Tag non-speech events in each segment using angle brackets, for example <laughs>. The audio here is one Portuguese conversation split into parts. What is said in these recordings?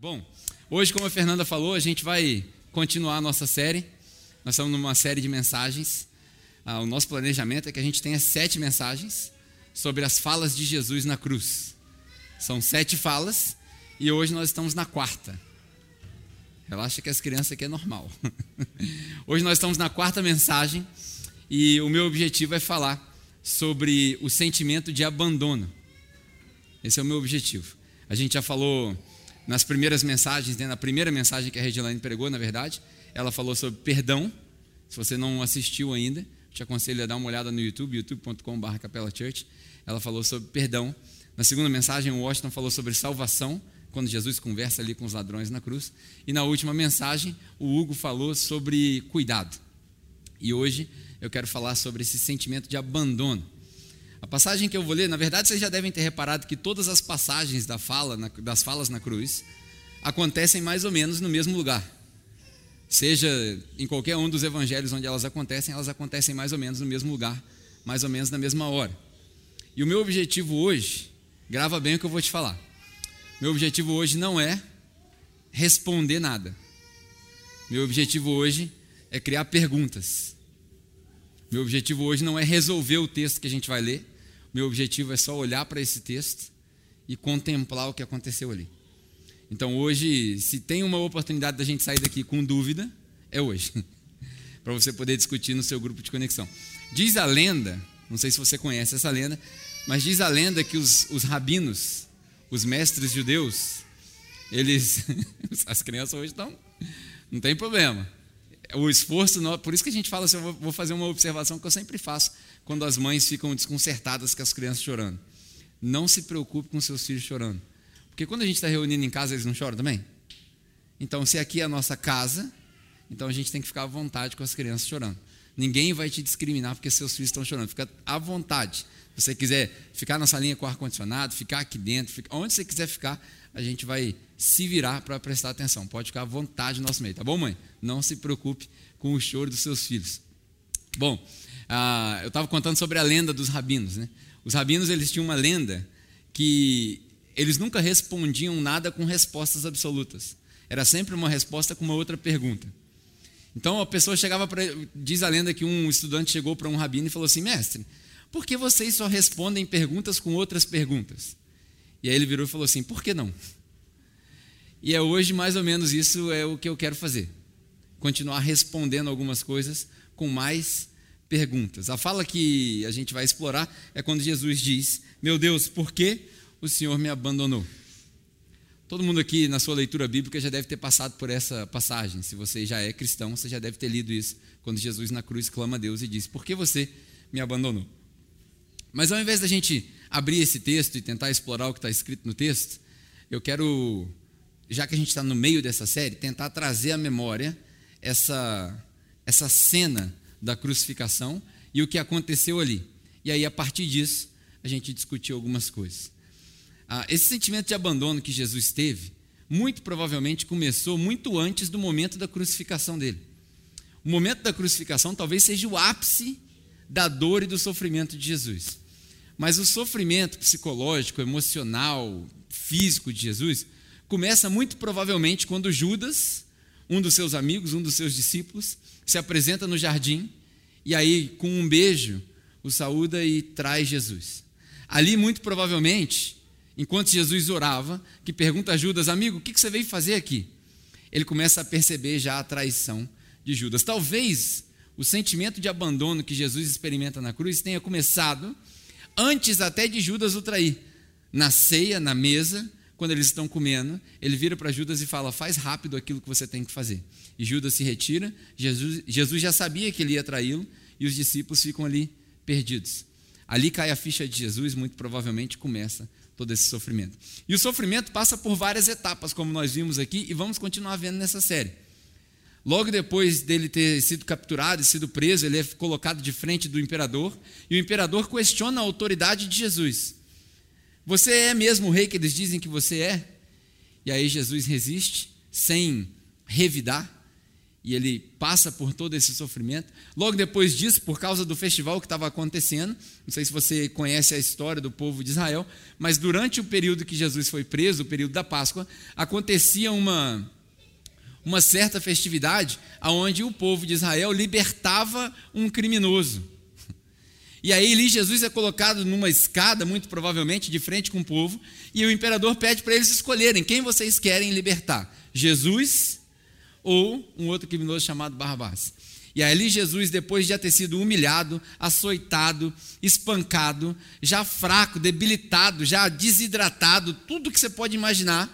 Bom, hoje, como a Fernanda falou, a gente vai continuar a nossa série. Nós estamos numa série de mensagens. Ah, o nosso planejamento é que a gente tenha sete mensagens sobre as falas de Jesus na cruz. São sete falas e hoje nós estamos na quarta. Relaxa que as crianças aqui é normal. <laughs> Hoje nós estamos na quarta mensagem e o meu objetivo é falar sobre o sentimento de abandono. Esse é o meu objetivo. A gente já falou nas primeiras mensagens, né, na primeira mensagem que a Regilane pregou, na verdade, ela falou sobre perdão. Se você não assistiu ainda, te aconselho a dar uma olhada no YouTube, youtube.com.br Capela Church. Ela falou sobre perdão. Na segunda mensagem, o Washington falou sobre salvação, quando Jesus conversa ali com os ladrões na cruz. E na última mensagem, o Hugo falou sobre cuidado. E hoje eu quero falar sobre esse sentimento de abandono. A passagem que eu vou ler, na verdade, vocês já devem ter reparado que todas as passagens da fala, das falas na cruz acontecem mais ou menos no mesmo lugar. Seja em qualquer um dos evangelhos onde elas acontecem, elas acontecem mais ou menos no mesmo lugar, mais ou menos na mesma hora. E o meu objetivo hoje, grava bem o que eu vou te falar. Meu objetivo hoje não é responder nada. Meu objetivo hoje é criar perguntas. Meu objetivo hoje não é resolver o texto que a gente vai ler. Meu objetivo é só olhar para esse texto e contemplar o que aconteceu ali. Então hoje, se tem uma oportunidade da gente sair daqui com dúvida, é hoje. <laughs> para você poder discutir no seu grupo de conexão. Diz a lenda, não sei se você conhece essa lenda, mas diz a lenda que os, os rabinos, os mestres judeus, eles. <laughs> As crianças hoje estão. Não tem problema o esforço, por isso que a gente fala assim, eu vou fazer uma observação que eu sempre faço quando as mães ficam desconcertadas com as crianças chorando. Não se preocupe com seus filhos chorando. Porque quando a gente está reunindo em casa, eles não choram também? Então, se aqui é a nossa casa, então a gente tem que ficar à vontade com as crianças chorando. Ninguém vai te discriminar porque seus filhos estão chorando. Fica à vontade. Se você quiser ficar na salinha com ar-condicionado, ficar aqui dentro, onde você quiser ficar, a gente vai se virar para prestar atenção. Pode ficar à vontade no nosso meio, tá bom, mãe? Não se preocupe com o choro dos seus filhos. Bom, ah, eu estava contando sobre a lenda dos rabinos. Né? Os rabinos eles tinham uma lenda que eles nunca respondiam nada com respostas absolutas. Era sempre uma resposta com uma outra pergunta. Então a pessoa chegava para. Diz a lenda que um estudante chegou para um rabino e falou assim: Mestre, por que vocês só respondem perguntas com outras perguntas? E aí ele virou e falou assim: Por que não? E é hoje mais ou menos isso é o que eu quero fazer. Continuar respondendo algumas coisas com mais perguntas. A fala que a gente vai explorar é quando Jesus diz: Meu Deus, por que o Senhor me abandonou? Todo mundo aqui na sua leitura bíblica já deve ter passado por essa passagem. Se você já é cristão, você já deve ter lido isso, quando Jesus na cruz clama a Deus e diz: Por que você me abandonou? Mas ao invés da gente abrir esse texto e tentar explorar o que está escrito no texto, eu quero já que a gente está no meio dessa série, tentar trazer à memória essa, essa cena da crucificação e o que aconteceu ali. E aí, a partir disso, a gente discutiu algumas coisas. Ah, esse sentimento de abandono que Jesus teve, muito provavelmente começou muito antes do momento da crucificação dele. O momento da crucificação talvez seja o ápice da dor e do sofrimento de Jesus. Mas o sofrimento psicológico, emocional, físico de Jesus começa muito provavelmente quando Judas, um dos seus amigos, um dos seus discípulos, se apresenta no jardim e aí, com um beijo, o saúda e traz Jesus. Ali, muito provavelmente, enquanto Jesus orava, que pergunta a Judas, amigo, o que você veio fazer aqui? Ele começa a perceber já a traição de Judas. Talvez o sentimento de abandono que Jesus experimenta na cruz tenha começado antes até de Judas o trair. Na ceia, na mesa, quando eles estão comendo, ele vira para Judas e fala: Faz rápido aquilo que você tem que fazer. E Judas se retira. Jesus, Jesus já sabia que ele ia traí-lo e os discípulos ficam ali perdidos. Ali cai a ficha de Jesus, muito provavelmente começa todo esse sofrimento. E o sofrimento passa por várias etapas, como nós vimos aqui, e vamos continuar vendo nessa série. Logo depois dele ter sido capturado e sido preso, ele é colocado de frente do imperador, e o imperador questiona a autoridade de Jesus. Você é mesmo o rei que eles dizem que você é? E aí Jesus resiste, sem revidar, e ele passa por todo esse sofrimento. Logo depois disso, por causa do festival que estava acontecendo, não sei se você conhece a história do povo de Israel, mas durante o período que Jesus foi preso, o período da Páscoa, acontecia uma uma certa festividade aonde o povo de Israel libertava um criminoso. E aí ali Jesus é colocado numa escada, muito provavelmente, de frente com o povo, e o imperador pede para eles escolherem quem vocês querem libertar: Jesus ou um outro criminoso chamado Barrabás. E ali Jesus, depois de já ter sido humilhado, açoitado, espancado, já fraco, debilitado, já desidratado, tudo que você pode imaginar,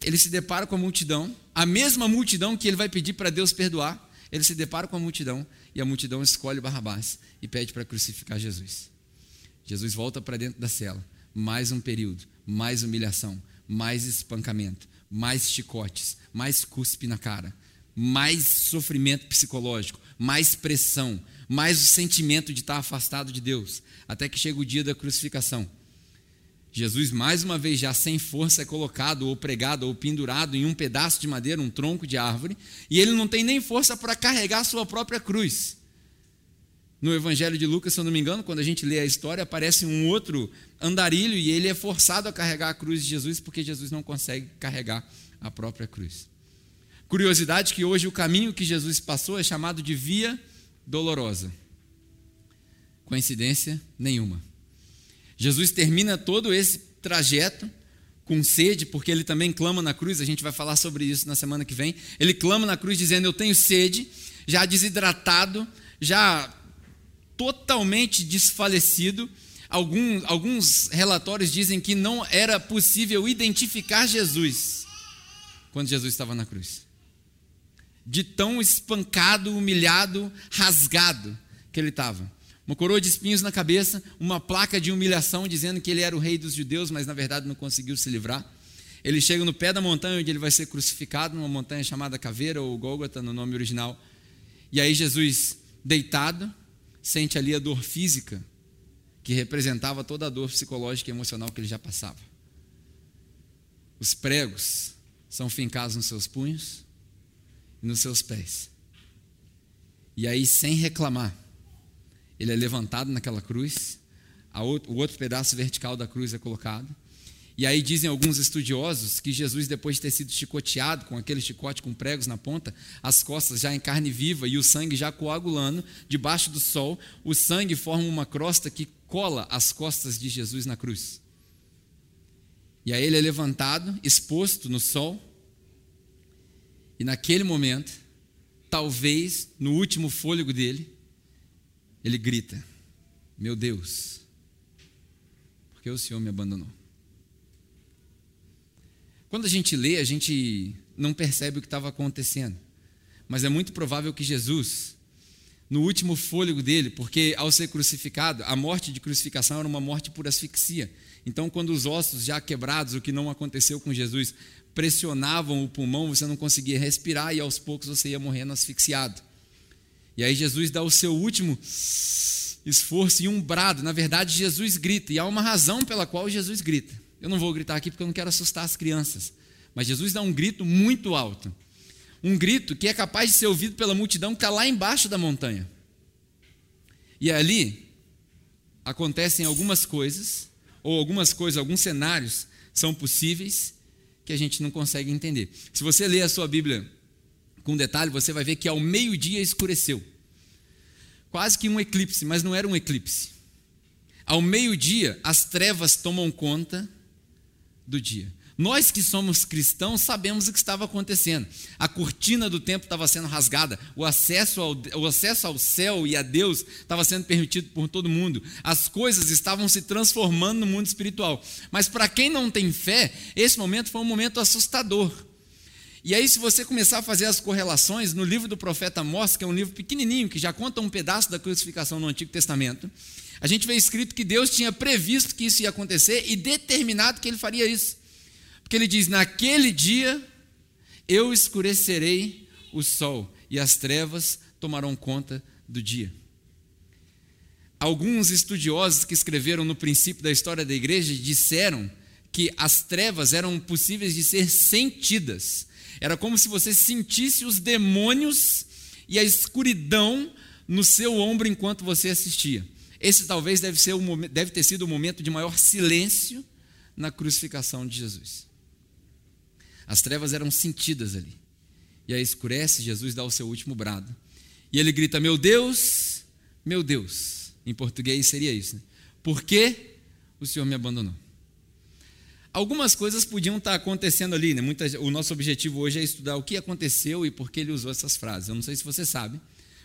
ele se depara com a multidão, a mesma multidão que ele vai pedir para Deus perdoar, ele se depara com a multidão e a multidão escolhe Barrabás e pede para crucificar Jesus. Jesus volta para dentro da cela, mais um período, mais humilhação, mais espancamento, mais chicotes, mais cuspe na cara, mais sofrimento psicológico, mais pressão, mais o sentimento de estar afastado de Deus, até que chega o dia da crucificação. Jesus, mais uma vez, já sem força, é colocado ou pregado ou pendurado em um pedaço de madeira, um tronco de árvore, e ele não tem nem força para carregar a sua própria cruz. No Evangelho de Lucas, se eu não me engano, quando a gente lê a história, aparece um outro andarilho e ele é forçado a carregar a cruz de Jesus porque Jesus não consegue carregar a própria cruz. Curiosidade que hoje o caminho que Jesus passou é chamado de Via Dolorosa. Coincidência nenhuma. Jesus termina todo esse trajeto com sede, porque ele também clama na cruz, a gente vai falar sobre isso na semana que vem. Ele clama na cruz dizendo: Eu tenho sede, já desidratado, já totalmente desfalecido. Alguns, alguns relatórios dizem que não era possível identificar Jesus quando Jesus estava na cruz. De tão espancado, humilhado, rasgado que ele estava uma coroa de espinhos na cabeça, uma placa de humilhação dizendo que ele era o rei dos judeus, mas na verdade não conseguiu se livrar. Ele chega no pé da montanha onde ele vai ser crucificado, numa montanha chamada Caveira ou Gólgota no nome original. E aí Jesus, deitado, sente ali a dor física que representava toda a dor psicológica e emocional que ele já passava. Os pregos são fincados nos seus punhos e nos seus pés. E aí, sem reclamar, ele é levantado naquela cruz, outro, o outro pedaço vertical da cruz é colocado. E aí dizem alguns estudiosos que Jesus, depois de ter sido chicoteado com aquele chicote com pregos na ponta, as costas já em carne viva e o sangue já coagulando, debaixo do sol, o sangue forma uma crosta que cola as costas de Jesus na cruz. E aí ele é levantado, exposto no sol, e naquele momento, talvez no último fôlego dele, ele grita: Meu Deus, por que o Senhor me abandonou? Quando a gente lê, a gente não percebe o que estava acontecendo, mas é muito provável que Jesus, no último fôlego dele, porque ao ser crucificado, a morte de crucificação era uma morte por asfixia. Então, quando os ossos já quebrados, o que não aconteceu com Jesus, pressionavam o pulmão, você não conseguia respirar e aos poucos você ia morrendo asfixiado. E aí Jesus dá o seu último esforço e um brado. Na verdade, Jesus grita, e há uma razão pela qual Jesus grita. Eu não vou gritar aqui porque eu não quero assustar as crianças. Mas Jesus dá um grito muito alto. Um grito que é capaz de ser ouvido pela multidão que está lá embaixo da montanha. E ali acontecem algumas coisas, ou algumas coisas, alguns cenários são possíveis que a gente não consegue entender. Se você ler a sua Bíblia com detalhe, você vai ver que ao meio-dia escureceu. Quase que um eclipse, mas não era um eclipse. Ao meio-dia, as trevas tomam conta do dia. Nós que somos cristãos sabemos o que estava acontecendo. A cortina do tempo estava sendo rasgada, o acesso, ao, o acesso ao céu e a Deus estava sendo permitido por todo mundo. As coisas estavam se transformando no mundo espiritual. Mas para quem não tem fé, esse momento foi um momento assustador. E aí, se você começar a fazer as correlações, no livro do profeta Amós, que é um livro pequenininho, que já conta um pedaço da crucificação no Antigo Testamento, a gente vê escrito que Deus tinha previsto que isso ia acontecer e determinado que ele faria isso. Porque ele diz: Naquele dia eu escurecerei o sol e as trevas tomarão conta do dia. Alguns estudiosos que escreveram no princípio da história da igreja disseram que as trevas eram possíveis de ser sentidas Era como se você sentisse os demônios e a escuridão no seu ombro enquanto você assistia. Esse talvez deve, ser o, deve ter sido o momento de maior silêncio na crucificação de Jesus. As trevas eram sentidas ali. E aí escurece, Jesus dá o seu último brado. E ele grita: Meu Deus, meu Deus. Em português seria isso. Né? Por que o Senhor me abandonou? Algumas coisas podiam estar acontecendo ali. Né? Muita, o nosso objetivo hoje é estudar o que aconteceu e por que ele usou essas frases. Eu não sei se você sabe,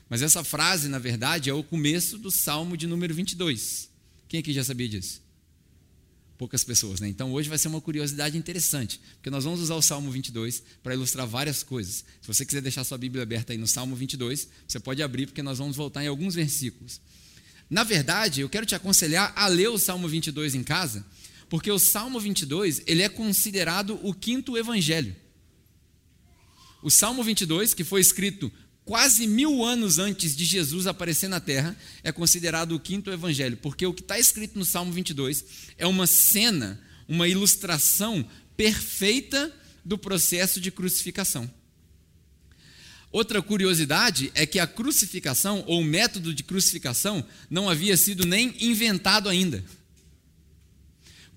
mas essa frase, na verdade, é o começo do Salmo de número 22. Quem aqui já sabia disso? Poucas pessoas, né? Então hoje vai ser uma curiosidade interessante, porque nós vamos usar o Salmo 22 para ilustrar várias coisas. Se você quiser deixar sua Bíblia aberta aí no Salmo 22, você pode abrir, porque nós vamos voltar em alguns versículos. Na verdade, eu quero te aconselhar a ler o Salmo 22 em casa, porque o Salmo 22 ele é considerado o quinto evangelho. O Salmo 22, que foi escrito quase mil anos antes de Jesus aparecer na terra, é considerado o quinto evangelho, porque o que está escrito no Salmo 22 é uma cena, uma ilustração perfeita do processo de crucificação. Outra curiosidade é que a crucificação, ou o método de crucificação, não havia sido nem inventado ainda.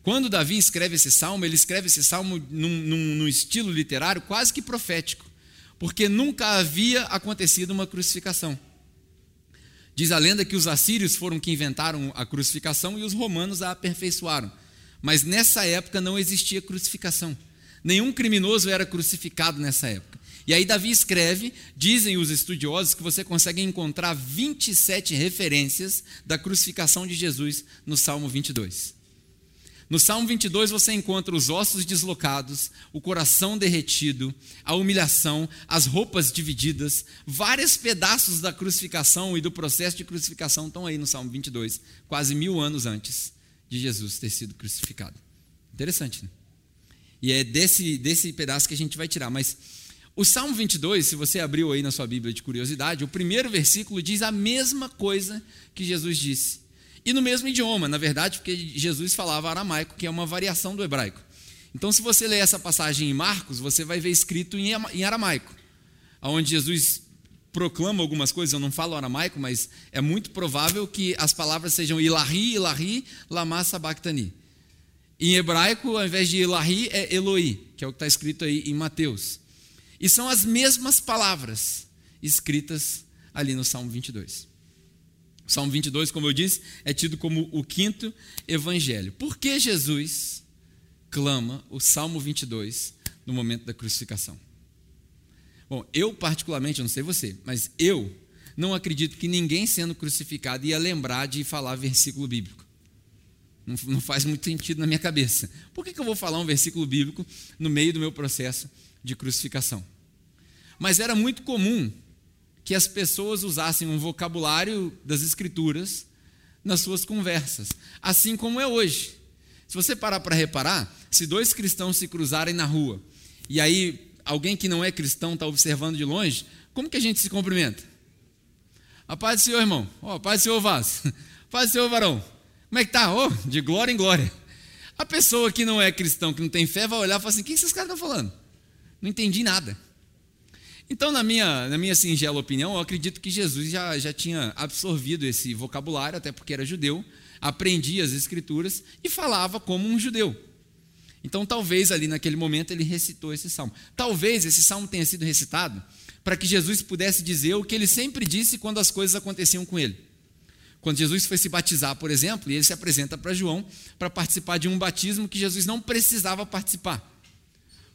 Quando Davi escreve esse salmo, ele escreve esse salmo num, num, num estilo literário quase que profético, porque nunca havia acontecido uma crucificação. Diz a lenda que os assírios foram que inventaram a crucificação e os romanos a aperfeiçoaram. Mas nessa época não existia crucificação. Nenhum criminoso era crucificado nessa época. E aí Davi escreve, dizem os estudiosos que você consegue encontrar 27 referências da crucificação de Jesus no Salmo 22. No Salmo 22 você encontra os ossos deslocados, o coração derretido, a humilhação, as roupas divididas, vários pedaços da crucificação e do processo de crucificação estão aí no Salmo 22, quase mil anos antes de Jesus ter sido crucificado. Interessante, né? E é desse, desse pedaço que a gente vai tirar. Mas o Salmo 22, se você abriu aí na sua Bíblia de curiosidade, o primeiro versículo diz a mesma coisa que Jesus disse. E no mesmo idioma, na verdade, porque Jesus falava aramaico, que é uma variação do hebraico. Então, se você ler essa passagem em Marcos, você vai ver escrito em aramaico, onde Jesus proclama algumas coisas, eu não falo aramaico, mas é muito provável que as palavras sejam ilahi, ilahi, lama sabachthani. Em hebraico, ao invés de ilahi, é Eloi, que é o que está escrito aí em Mateus. E são as mesmas palavras escritas ali no Salmo 22. Salmo 22, como eu disse, é tido como o quinto evangelho. Por que Jesus clama o Salmo 22 no momento da crucificação? Bom, eu particularmente, eu não sei você, mas eu não acredito que ninguém sendo crucificado ia lembrar de falar versículo bíblico. Não, não faz muito sentido na minha cabeça. Por que, que eu vou falar um versículo bíblico no meio do meu processo de crucificação? Mas era muito comum que as pessoas usassem um vocabulário das Escrituras nas suas conversas, assim como é hoje. Se você parar para reparar, se dois cristãos se cruzarem na rua e aí alguém que não é cristão está observando de longe, como que a gente se cumprimenta? A paz do Senhor, irmão. Oh, a paz do Senhor, Vaz. <laughs> Paz do Senhor, varão. Como é que tá? Oh, de glória em glória. A pessoa que não é cristão, que não tem fé, vai olhar e falar assim: o que esses caras estão falando? Não entendi nada. Então, na minha, na minha singela opinião, eu acredito que Jesus já, já tinha absorvido esse vocabulário, até porque era judeu, aprendia as escrituras e falava como um judeu. Então, talvez ali naquele momento ele recitou esse salmo. Talvez esse salmo tenha sido recitado para que Jesus pudesse dizer o que ele sempre disse quando as coisas aconteciam com ele. Quando Jesus foi se batizar, por exemplo, e ele se apresenta para João para participar de um batismo que Jesus não precisava participar.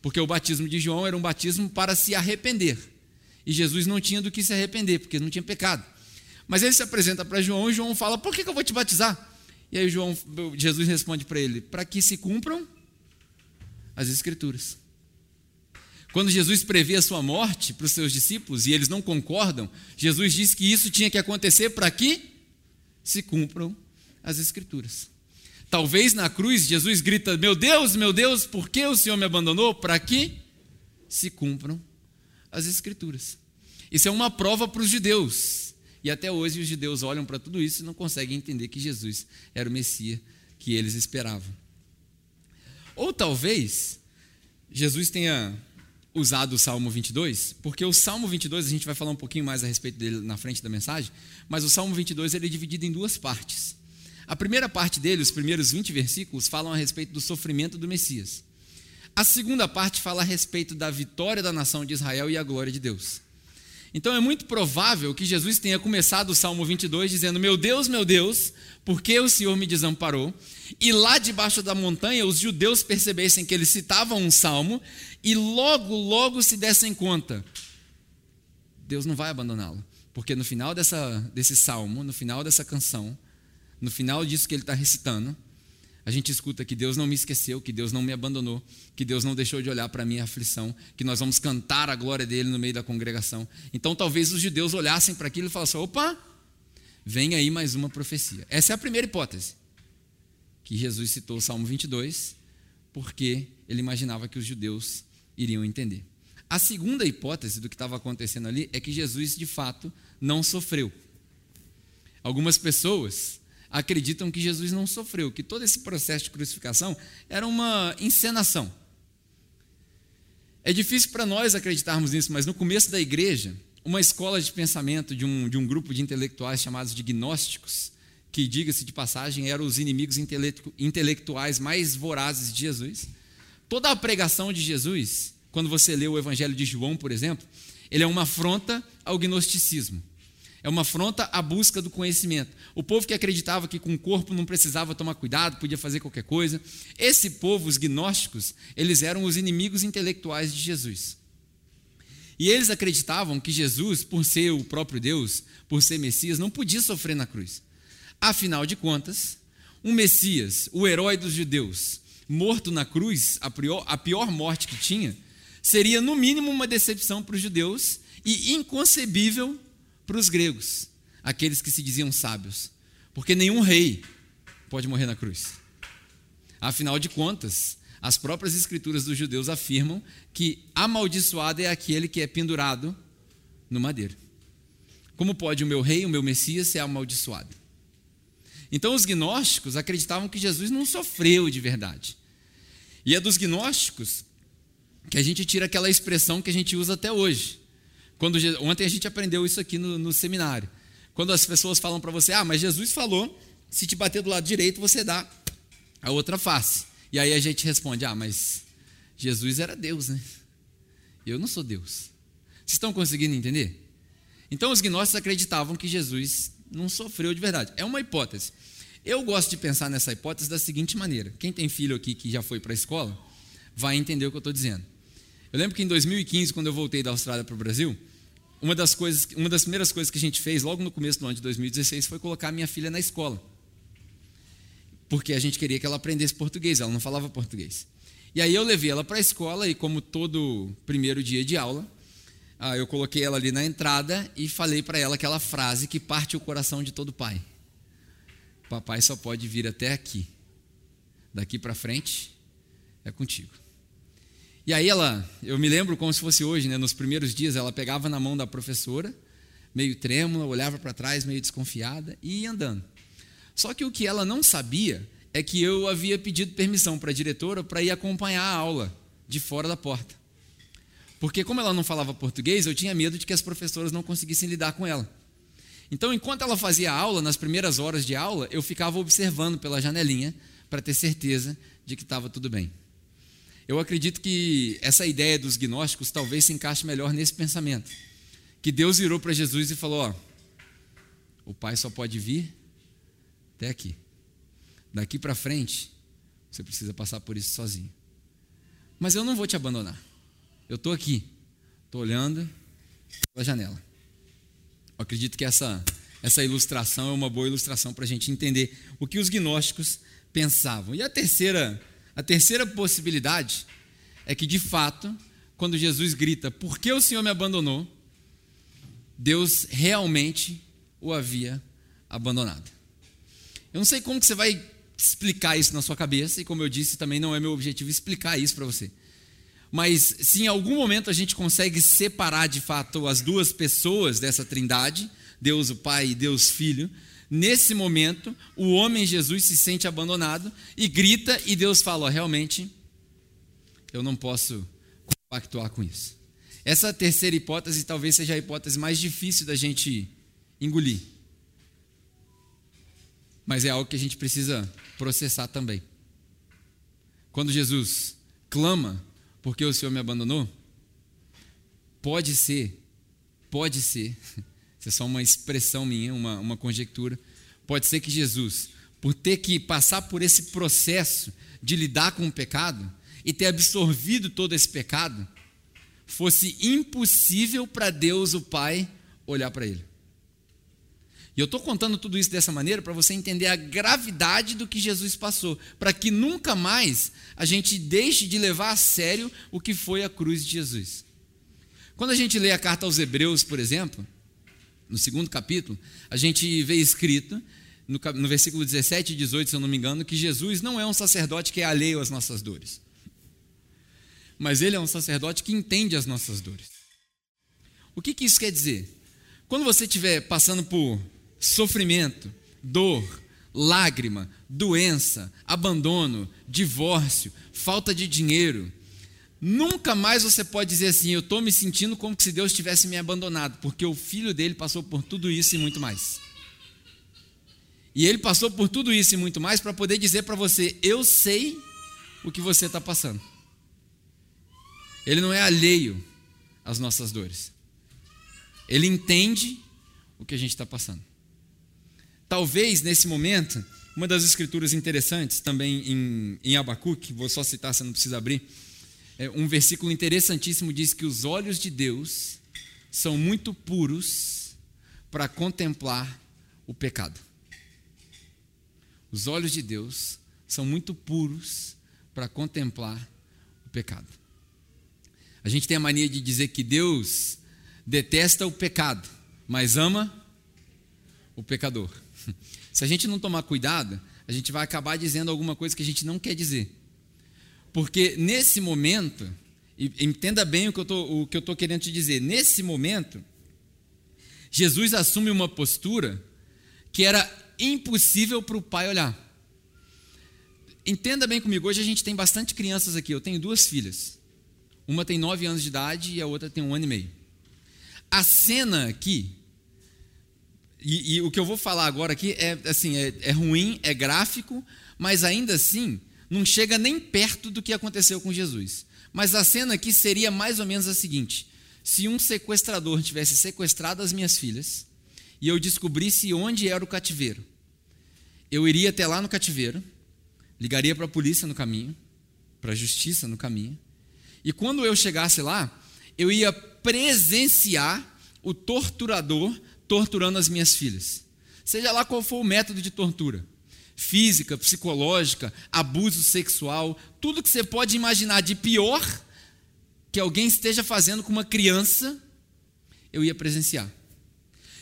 Porque o batismo de João era um batismo para se arrepender. E Jesus não tinha do que se arrepender, porque não tinha pecado. Mas ele se apresenta para João e João fala: Por que, que eu vou te batizar? E aí João, Jesus responde para ele: Para que se cumpram as Escrituras. Quando Jesus prevê a sua morte para os seus discípulos e eles não concordam, Jesus diz que isso tinha que acontecer para que se cumpram as Escrituras. Talvez na cruz Jesus grita: Meu Deus, meu Deus, por que o Senhor me abandonou? Para que se cumpram as Escrituras. Isso é uma prova para os judeus. E até hoje os judeus olham para tudo isso e não conseguem entender que Jesus era o Messias que eles esperavam. Ou talvez Jesus tenha usado o Salmo 22, porque o Salmo 22, a gente vai falar um pouquinho mais a respeito dele na frente da mensagem, mas o Salmo 22 ele é dividido em duas partes. A primeira parte dele, os primeiros 20 versículos, falam a respeito do sofrimento do Messias. A segunda parte fala a respeito da vitória da nação de Israel e a glória de Deus. Então é muito provável que Jesus tenha começado o Salmo 22 dizendo: Meu Deus, meu Deus, por que o Senhor me desamparou? E lá debaixo da montanha os judeus percebessem que ele citava um salmo e logo, logo se dessem conta: Deus não vai abandoná-lo. Porque no final dessa, desse salmo, no final dessa canção, no final disso que ele está recitando, a gente escuta que Deus não me esqueceu, que Deus não me abandonou, que Deus não deixou de olhar para a minha aflição, que nós vamos cantar a glória dele no meio da congregação. Então talvez os judeus olhassem para aquilo e falassem: opa, vem aí mais uma profecia. Essa é a primeira hipótese. Que Jesus citou o Salmo 22, porque ele imaginava que os judeus iriam entender. A segunda hipótese do que estava acontecendo ali é que Jesus, de fato, não sofreu. Algumas pessoas acreditam que Jesus não sofreu, que todo esse processo de crucificação era uma encenação. É difícil para nós acreditarmos nisso, mas no começo da igreja, uma escola de pensamento de um, de um grupo de intelectuais chamados de gnósticos, que, diga-se de passagem, eram os inimigos intelectuais mais vorazes de Jesus. Toda a pregação de Jesus, quando você lê o Evangelho de João, por exemplo, ele é uma afronta ao gnosticismo. É uma afronta à busca do conhecimento. O povo que acreditava que com o corpo não precisava tomar cuidado, podia fazer qualquer coisa. Esse povo, os gnósticos, eles eram os inimigos intelectuais de Jesus. E eles acreditavam que Jesus, por ser o próprio Deus, por ser Messias, não podia sofrer na cruz. Afinal de contas, um Messias, o herói dos judeus, morto na cruz, a pior, a pior morte que tinha, seria no mínimo uma decepção para os judeus e inconcebível para os gregos, aqueles que se diziam sábios, porque nenhum rei pode morrer na cruz. Afinal de contas, as próprias escrituras dos judeus afirmam que amaldiçoado é aquele que é pendurado no madeiro. Como pode o meu rei, o meu Messias, ser amaldiçoado? Então os gnósticos acreditavam que Jesus não sofreu de verdade. E é dos gnósticos que a gente tira aquela expressão que a gente usa até hoje. Quando, ontem a gente aprendeu isso aqui no, no seminário. Quando as pessoas falam para você, ah, mas Jesus falou, se te bater do lado direito, você dá a outra face. E aí a gente responde, ah, mas Jesus era Deus, né? Eu não sou Deus. Vocês estão conseguindo entender? Então os gnósticos acreditavam que Jesus não sofreu de verdade. É uma hipótese. Eu gosto de pensar nessa hipótese da seguinte maneira: quem tem filho aqui que já foi para a escola vai entender o que eu estou dizendo. Eu lembro que em 2015, quando eu voltei da Austrália para o Brasil, uma das, coisas, uma das primeiras coisas que a gente fez logo no começo do ano de 2016 foi colocar minha filha na escola. Porque a gente queria que ela aprendesse português, ela não falava português. E aí eu levei ela para a escola e, como todo primeiro dia de aula, ah, eu coloquei ela ali na entrada e falei para ela aquela frase que parte o coração de todo pai: Papai só pode vir até aqui. Daqui para frente é contigo. E aí ela, eu me lembro como se fosse hoje, né? Nos primeiros dias ela pegava na mão da professora, meio trêmula, olhava para trás, meio desconfiada e ia andando. Só que o que ela não sabia é que eu havia pedido permissão para a diretora para ir acompanhar a aula de fora da porta. Porque como ela não falava português, eu tinha medo de que as professoras não conseguissem lidar com ela. Então, enquanto ela fazia aula, nas primeiras horas de aula, eu ficava observando pela janelinha para ter certeza de que estava tudo bem. Eu acredito que essa ideia dos gnósticos talvez se encaixe melhor nesse pensamento. Que Deus virou para Jesus e falou: Ó, o Pai só pode vir até aqui. Daqui para frente, você precisa passar por isso sozinho. Mas eu não vou te abandonar. Eu estou aqui, estou olhando pela janela. Eu acredito que essa, essa ilustração é uma boa ilustração para a gente entender o que os gnósticos pensavam. E a terceira a terceira possibilidade é que, de fato, quando Jesus grita, Por que o Senhor me abandonou? Deus realmente o havia abandonado. Eu não sei como que você vai explicar isso na sua cabeça, e como eu disse, também não é meu objetivo explicar isso para você. Mas se em algum momento a gente consegue separar de fato as duas pessoas dessa trindade, Deus o Pai e Deus Filho, Nesse momento, o homem Jesus se sente abandonado e grita, e Deus fala: oh, realmente, eu não posso pactuar com isso. Essa terceira hipótese talvez seja a hipótese mais difícil da gente engolir. Mas é algo que a gente precisa processar também. Quando Jesus clama, porque o Senhor me abandonou? Pode ser, pode ser, isso é só uma expressão minha, uma, uma conjectura. Pode ser que Jesus, por ter que passar por esse processo de lidar com o pecado e ter absorvido todo esse pecado, fosse impossível para Deus, o Pai, olhar para ele. E eu estou contando tudo isso dessa maneira para você entender a gravidade do que Jesus passou, para que nunca mais a gente deixe de levar a sério o que foi a cruz de Jesus. Quando a gente lê a carta aos Hebreus, por exemplo, no segundo capítulo, a gente vê escrito, no, no versículo 17 e 18, se eu não me engano, que Jesus não é um sacerdote que é alheio às nossas dores, mas ele é um sacerdote que entende as nossas dores. O que, que isso quer dizer? Quando você estiver passando por sofrimento, dor, lágrima, doença, abandono, divórcio, falta de dinheiro. Nunca mais você pode dizer assim: Eu estou me sentindo como se Deus tivesse me abandonado, porque o filho dele passou por tudo isso e muito mais. E ele passou por tudo isso e muito mais para poder dizer para você: Eu sei o que você está passando. Ele não é alheio às nossas dores. Ele entende o que a gente está passando. Talvez nesse momento, uma das escrituras interessantes, também em, em Abacuque, vou só citar, você não precisa abrir, um versículo interessantíssimo diz que os olhos de Deus são muito puros para contemplar o pecado. Os olhos de Deus são muito puros para contemplar o pecado. A gente tem a mania de dizer que Deus detesta o pecado, mas ama o pecador. <laughs> Se a gente não tomar cuidado, a gente vai acabar dizendo alguma coisa que a gente não quer dizer. Porque nesse momento, entenda bem o que eu estou querendo te dizer, nesse momento, Jesus assume uma postura que era impossível para o pai olhar. Entenda bem comigo, hoje a gente tem bastante crianças aqui, eu tenho duas filhas. Uma tem nove anos de idade e a outra tem um ano e meio. A cena aqui e, e, o que eu vou falar agora aqui é assim, é, é ruim, é gráfico, mas ainda assim não chega nem perto do que aconteceu com Jesus. Mas a cena aqui seria mais ou menos a seguinte: se um sequestrador tivesse sequestrado as minhas filhas e eu descobrisse onde era o cativeiro, eu iria até lá no cativeiro, ligaria para a polícia no caminho, para a justiça no caminho, e quando eu chegasse lá, eu ia presenciar o torturador torturando as minhas filhas. Seja lá qual for o método de tortura física, psicológica, abuso sexual, tudo que você pode imaginar de pior que alguém esteja fazendo com uma criança, eu ia presenciar.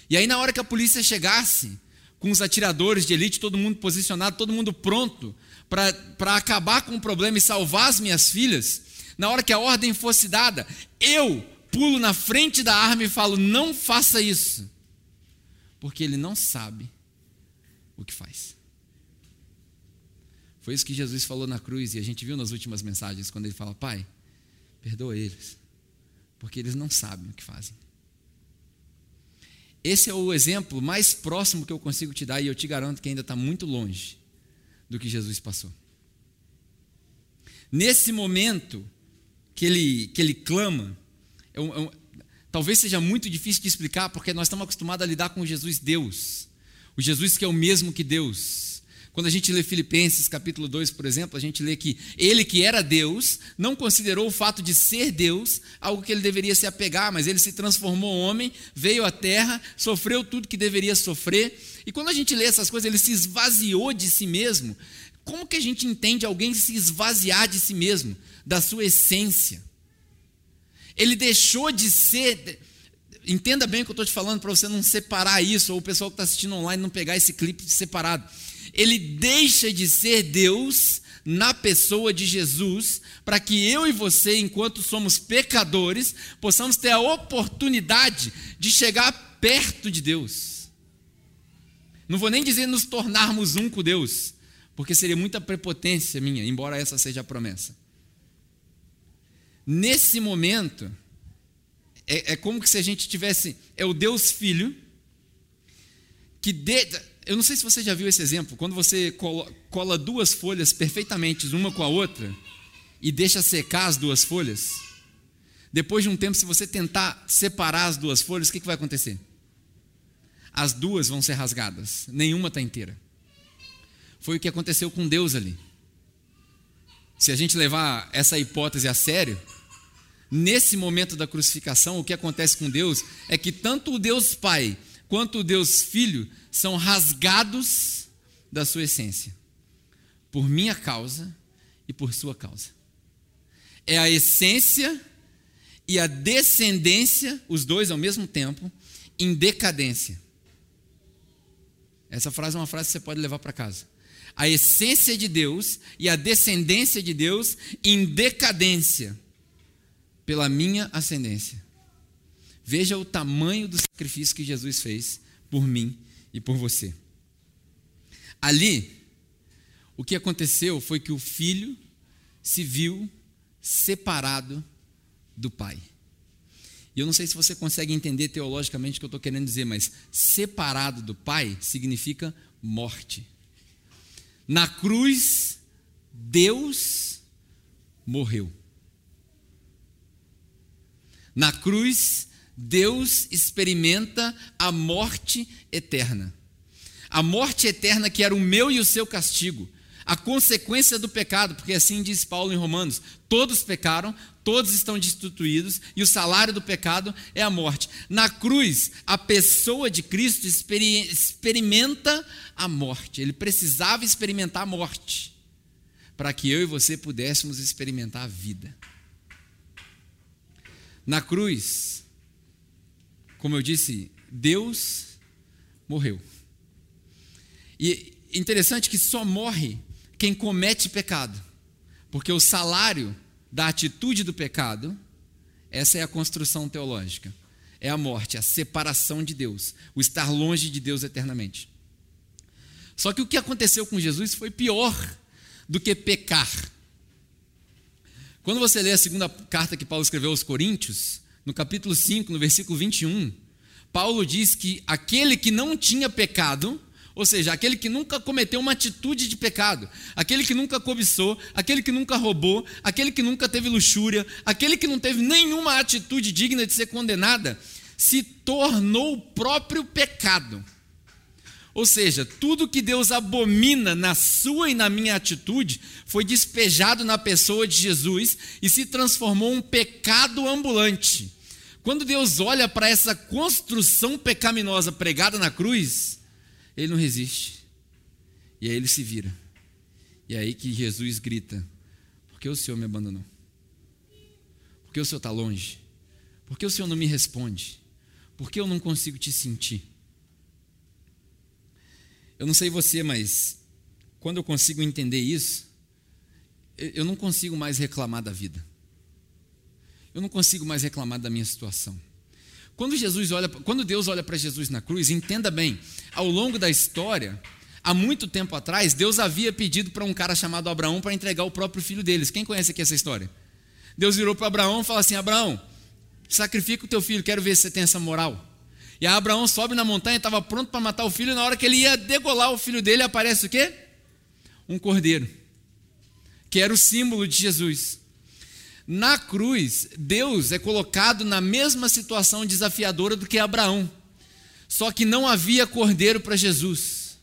E aí, na hora que a polícia chegasse, com os atiradores de elite, todo mundo posicionado, todo mundo pronto para acabar com o problema e salvar as minhas filhas, na hora que a ordem fosse dada, eu pulo na frente da arma e falo: não faça isso porque ele não sabe o que faz. Foi isso que Jesus falou na cruz e a gente viu nas últimas mensagens, quando ele fala: Pai, perdoa eles, porque eles não sabem o que fazem. Esse é o exemplo mais próximo que eu consigo te dar e eu te garanto que ainda está muito longe do que Jesus passou. Nesse momento que ele, que ele clama, é um, é um, Talvez seja muito difícil de explicar, porque nós estamos acostumados a lidar com Jesus Deus. O Jesus que é o mesmo que Deus. Quando a gente lê Filipenses capítulo 2, por exemplo, a gente lê que ele que era Deus, não considerou o fato de ser Deus algo que ele deveria se apegar, mas ele se transformou homem, veio à terra, sofreu tudo que deveria sofrer. E quando a gente lê essas coisas, ele se esvaziou de si mesmo. Como que a gente entende alguém se esvaziar de si mesmo, da sua essência? Ele deixou de ser. Entenda bem o que eu estou te falando para você não separar isso, ou o pessoal que está assistindo online não pegar esse clipe separado. Ele deixa de ser Deus na pessoa de Jesus, para que eu e você, enquanto somos pecadores, possamos ter a oportunidade de chegar perto de Deus. Não vou nem dizer nos tornarmos um com Deus, porque seria muita prepotência minha, embora essa seja a promessa. nesse momento, é, é como se a gente tivesse. É o Deus Filho, que. De, eu não sei se você já viu esse exemplo, quando você cola, duas folhas perfeitamente uma com a outra e deixa secar as duas folhas. Depois de um tempo, se você tentar separar as duas folhas, o que, que vai acontecer? As duas vão ser rasgadas, nenhuma está inteira. Foi o que aconteceu com Deus ali. Se a gente levar essa hipótese a sério, nesse momento da crucificação, o que acontece com Deus é que tanto o Deus Pai quanto Deus Filho são rasgados da sua essência, por minha causa e por sua causa. É a essência e a descendência, os dois ao mesmo tempo, em decadência. Essa frase é uma frase que você pode levar para casa a essência de Deus e a descendência de Deus em decadência pela minha ascendência. Veja o tamanho do sacrifício que Jesus fez por mim e por você. Ali, o que aconteceu foi que o filho se viu separado do pai. E eu não sei se você consegue entender teologicamente o que eu estou querendo dizer, mas separado do pai significa morte. Na cruz, Deus morreu. Na cruz, Deus experimenta a morte eterna. A morte eterna que era o meu e o seu castigo. A consequência do pecado, porque assim diz Paulo em Romanos: todos pecaram, todos estão destituídos e o salário do pecado é a morte. Na cruz, a pessoa de Cristo experimenta a morte. Ele precisava experimentar a morte para que eu e você pudéssemos experimentar a vida. Na cruz, como eu disse, Deus morreu. E interessante que só morre quem comete pecado, porque o salário da atitude do pecado, essa é a construção teológica, é a morte, a separação de Deus, o estar longe de Deus eternamente. Só que o que aconteceu com Jesus foi pior do que pecar. Quando você lê a segunda carta que Paulo escreveu aos Coríntios, no capítulo 5, no versículo 21, Paulo diz que aquele que não tinha pecado, ou seja, aquele que nunca cometeu uma atitude de pecado, aquele que nunca cobiçou, aquele que nunca roubou, aquele que nunca teve luxúria, aquele que não teve nenhuma atitude digna de ser condenada, se tornou o próprio pecado. Ou seja, tudo que Deus abomina na sua e na minha atitude foi despejado na pessoa de Jesus e se transformou um pecado ambulante. Quando Deus olha para essa construção pecaminosa pregada na cruz, ele não resiste. E aí ele se vira. E é aí que Jesus grita: Por que o Senhor me abandonou? Por que o Senhor está longe? Por que o Senhor não me responde? Por que eu não consigo te sentir? Eu não sei você, mas quando eu consigo entender isso, eu não consigo mais reclamar da vida. Eu não consigo mais reclamar da minha situação. Quando Jesus olha, quando Deus olha para Jesus na cruz, entenda bem, ao longo da história, há muito tempo atrás, Deus havia pedido para um cara chamado Abraão para entregar o próprio filho deles. Quem conhece aqui essa história? Deus virou para Abraão e falou assim: Abraão, sacrifica o teu filho, quero ver se você tem essa moral. E Abraão sobe na montanha, estava pronto para matar o filho, na hora que ele ia degolar o filho dele, aparece o quê? Um cordeiro, que era o símbolo de Jesus. Na cruz, Deus é colocado na mesma situação desafiadora do que Abraão. Só que não havia cordeiro para Jesus.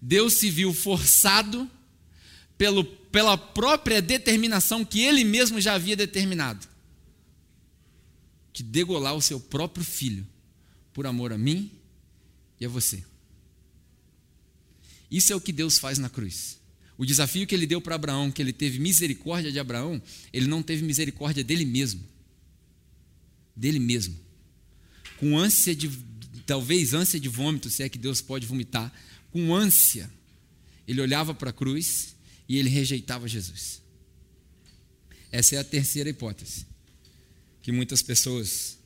Deus se viu forçado pelo, pela própria determinação que ele mesmo já havia determinado de degolar o seu próprio filho por amor a mim e a você. Isso é o que Deus faz na cruz. O desafio que ele deu para Abraão, que ele teve misericórdia de Abraão, ele não teve misericórdia dele mesmo. Dele mesmo. Com ânsia de, talvez ânsia de vômito, se é que Deus pode vomitar, com ânsia, ele olhava para a cruz e ele rejeitava Jesus. Essa é a terceira hipótese que muitas pessoas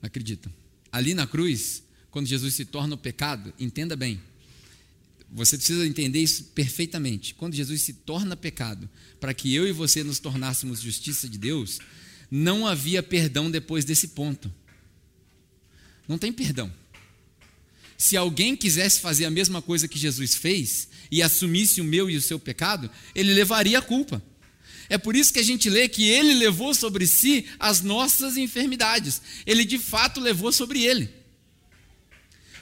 acreditam. Ali na cruz, quando Jesus se torna o pecado, entenda bem, você precisa entender isso perfeitamente. Quando Jesus se torna pecado, para que eu e você nos tornássemos justiça de Deus, não havia perdão depois desse ponto. Não tem perdão. Se alguém quisesse fazer a mesma coisa que Jesus fez e assumisse o meu e o seu pecado, ele levaria a culpa. É por isso que a gente lê que ele levou sobre si as nossas enfermidades. Ele de fato levou sobre ele.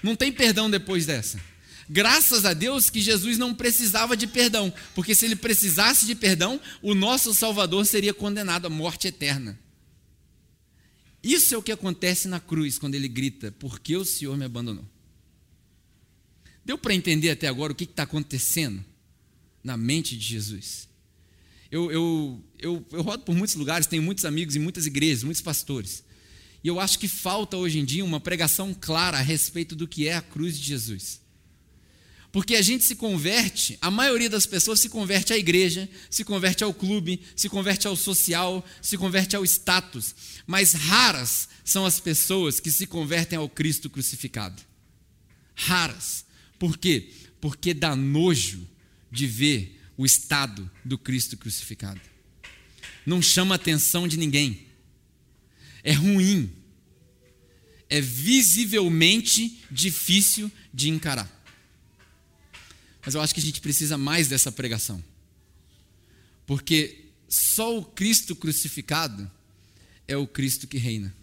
Não tem perdão depois dessa. Graças a Deus que Jesus não precisava de perdão, porque se ele precisasse de perdão, o nosso Salvador seria condenado à morte eterna. Isso é o que acontece na cruz quando ele grita: Por que o Senhor me abandonou? Deu para entender até agora o que está acontecendo na mente de Jesus? Eu, eu, eu, eu rodo por muitos lugares, tenho muitos amigos em muitas igrejas, muitos pastores. E eu acho que falta hoje em dia uma pregação clara a respeito do que é a cruz de Jesus. Porque a gente se converte, a maioria das pessoas se converte à igreja, se converte ao clube, se converte ao social, se converte ao status. Mas raras são as pessoas que se convertem ao Cristo crucificado. Raras. Por quê? Porque dá nojo de ver o estado do Cristo crucificado. Não chama a atenção de ninguém. É ruim. É visivelmente difícil de encarar. Mas eu acho que a gente precisa mais dessa pregação. Porque só o Cristo crucificado é o Cristo que reina.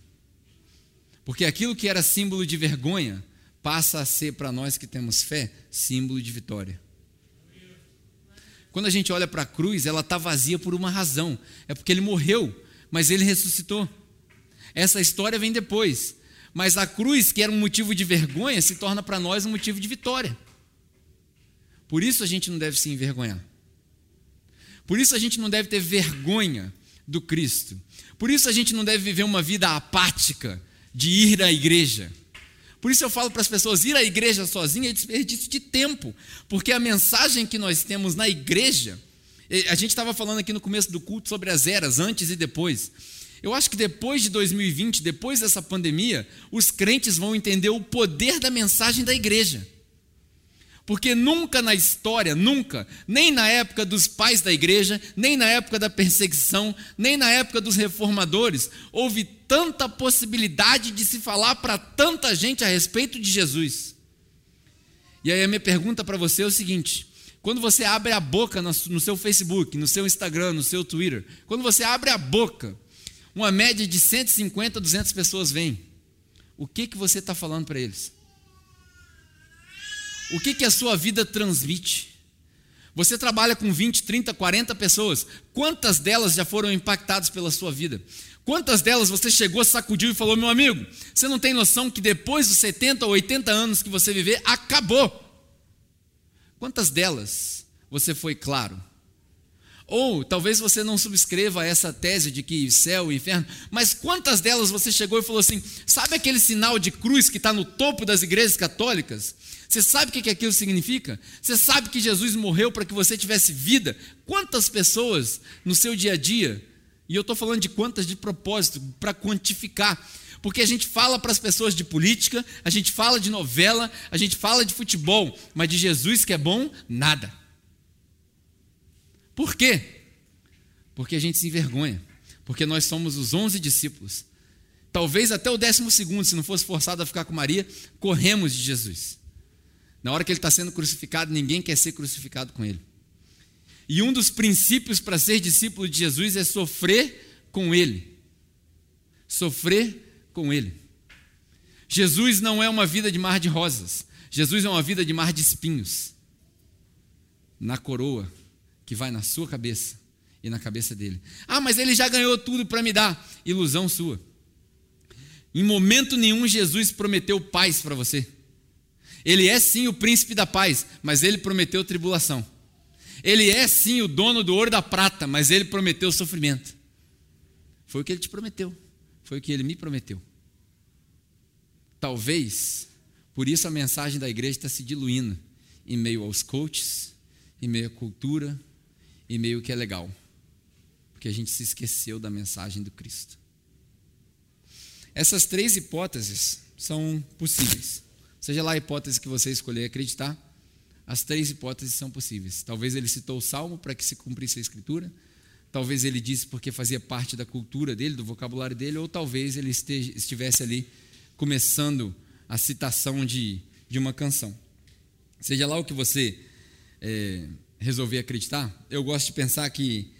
Porque aquilo que era símbolo de vergonha passa a ser para nós que temos fé símbolo de vitória. Quando a gente olha para a cruz, ela está vazia por uma razão. É porque ele morreu, mas ele ressuscitou. Essa história vem depois. Mas a cruz, que era um motivo de vergonha, se torna para nós um motivo de vitória. Por isso a gente não deve se envergonhar. Por isso a gente não deve ter vergonha do Cristo. Por isso a gente não deve viver uma vida apática de ir à igreja. Por isso eu falo para as pessoas: ir à igreja sozinha é desperdício de tempo, porque a mensagem que nós temos na igreja, a gente estava falando aqui no começo do culto sobre as eras, antes e depois. Eu acho que depois de 2020, depois dessa pandemia, os crentes vão entender o poder da mensagem da igreja. Porque nunca na história, nunca, nem na época dos pais da igreja, nem na época da perseguição, nem na época dos reformadores, houve tanta possibilidade de se falar para tanta gente a respeito de Jesus. E aí a minha pergunta para você é o seguinte: quando você abre a boca no seu Facebook, no seu Instagram, no seu Twitter, quando você abre a boca, uma média de 150, 200 pessoas vêm. O que, que você está falando para eles? O que, que a sua vida transmite? Você trabalha com 20, 30, 40 pessoas. Quantas delas já foram impactadas pela sua vida? Quantas delas você chegou, sacudiu e falou: meu amigo, você não tem noção que depois dos 70 ou 80 anos que você viver, acabou? Quantas delas você foi claro? Ou talvez você não subscreva essa tese de que céu e inferno, mas quantas delas você chegou e falou assim: sabe aquele sinal de cruz que está no topo das igrejas católicas? Você sabe o que aquilo significa? Você sabe que Jesus morreu para que você tivesse vida? Quantas pessoas no seu dia a dia, e eu estou falando de quantas de propósito, para quantificar, porque a gente fala para as pessoas de política, a gente fala de novela, a gente fala de futebol, mas de Jesus que é bom, nada. Por quê? Porque a gente se envergonha, porque nós somos os onze discípulos. Talvez até o décimo segundo, se não fosse forçado a ficar com Maria, corremos de Jesus. Na hora que ele está sendo crucificado, ninguém quer ser crucificado com ele. E um dos princípios para ser discípulo de Jesus é sofrer com ele. Sofrer com ele. Jesus não é uma vida de mar de rosas. Jesus é uma vida de mar de espinhos. Na coroa que vai na sua cabeça e na cabeça dele. Ah, mas ele já ganhou tudo para me dar. Ilusão sua. Em momento nenhum Jesus prometeu paz para você. Ele é sim o príncipe da paz, mas ele prometeu tribulação. Ele é sim o dono do ouro e da prata, mas ele prometeu sofrimento. Foi o que ele te prometeu. Foi o que ele me prometeu. Talvez, por isso a mensagem da igreja está se diluindo em meio aos coaches, em meio à cultura, em meio que é legal. Porque a gente se esqueceu da mensagem do Cristo. Essas três hipóteses são possíveis. Seja lá a hipótese que você escolher acreditar, as três hipóteses são possíveis. Talvez ele citou o salmo para que se cumprisse a escritura, Talvez ele disse porque fazia parte da cultura dele, do vocabulário dele, ou talvez ele estivesse ali começando a citação de, de uma canção. Seja lá o que você é, resolver acreditar, eu gosto de pensar que.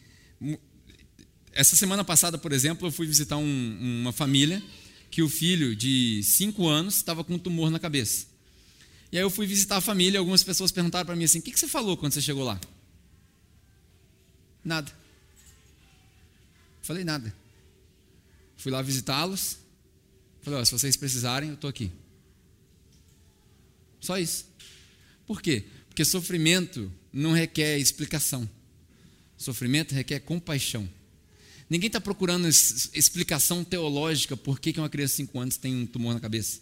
Essa semana passada, por exemplo, eu fui visitar um, uma família que o filho de 5 anos estava com um tumor na cabeça. E aí eu fui visitar a família, algumas pessoas perguntaram para mim assim: o que, que você falou quando você chegou lá? Nada. Falei nada. Fui lá visitá-los. Falei: se vocês precisarem, eu estou aqui. Só isso. Por quê? Porque sofrimento não requer explicação. Sofrimento requer compaixão. Ninguém está procurando explicação teológica por que uma criança de 5 anos tem um tumor na cabeça.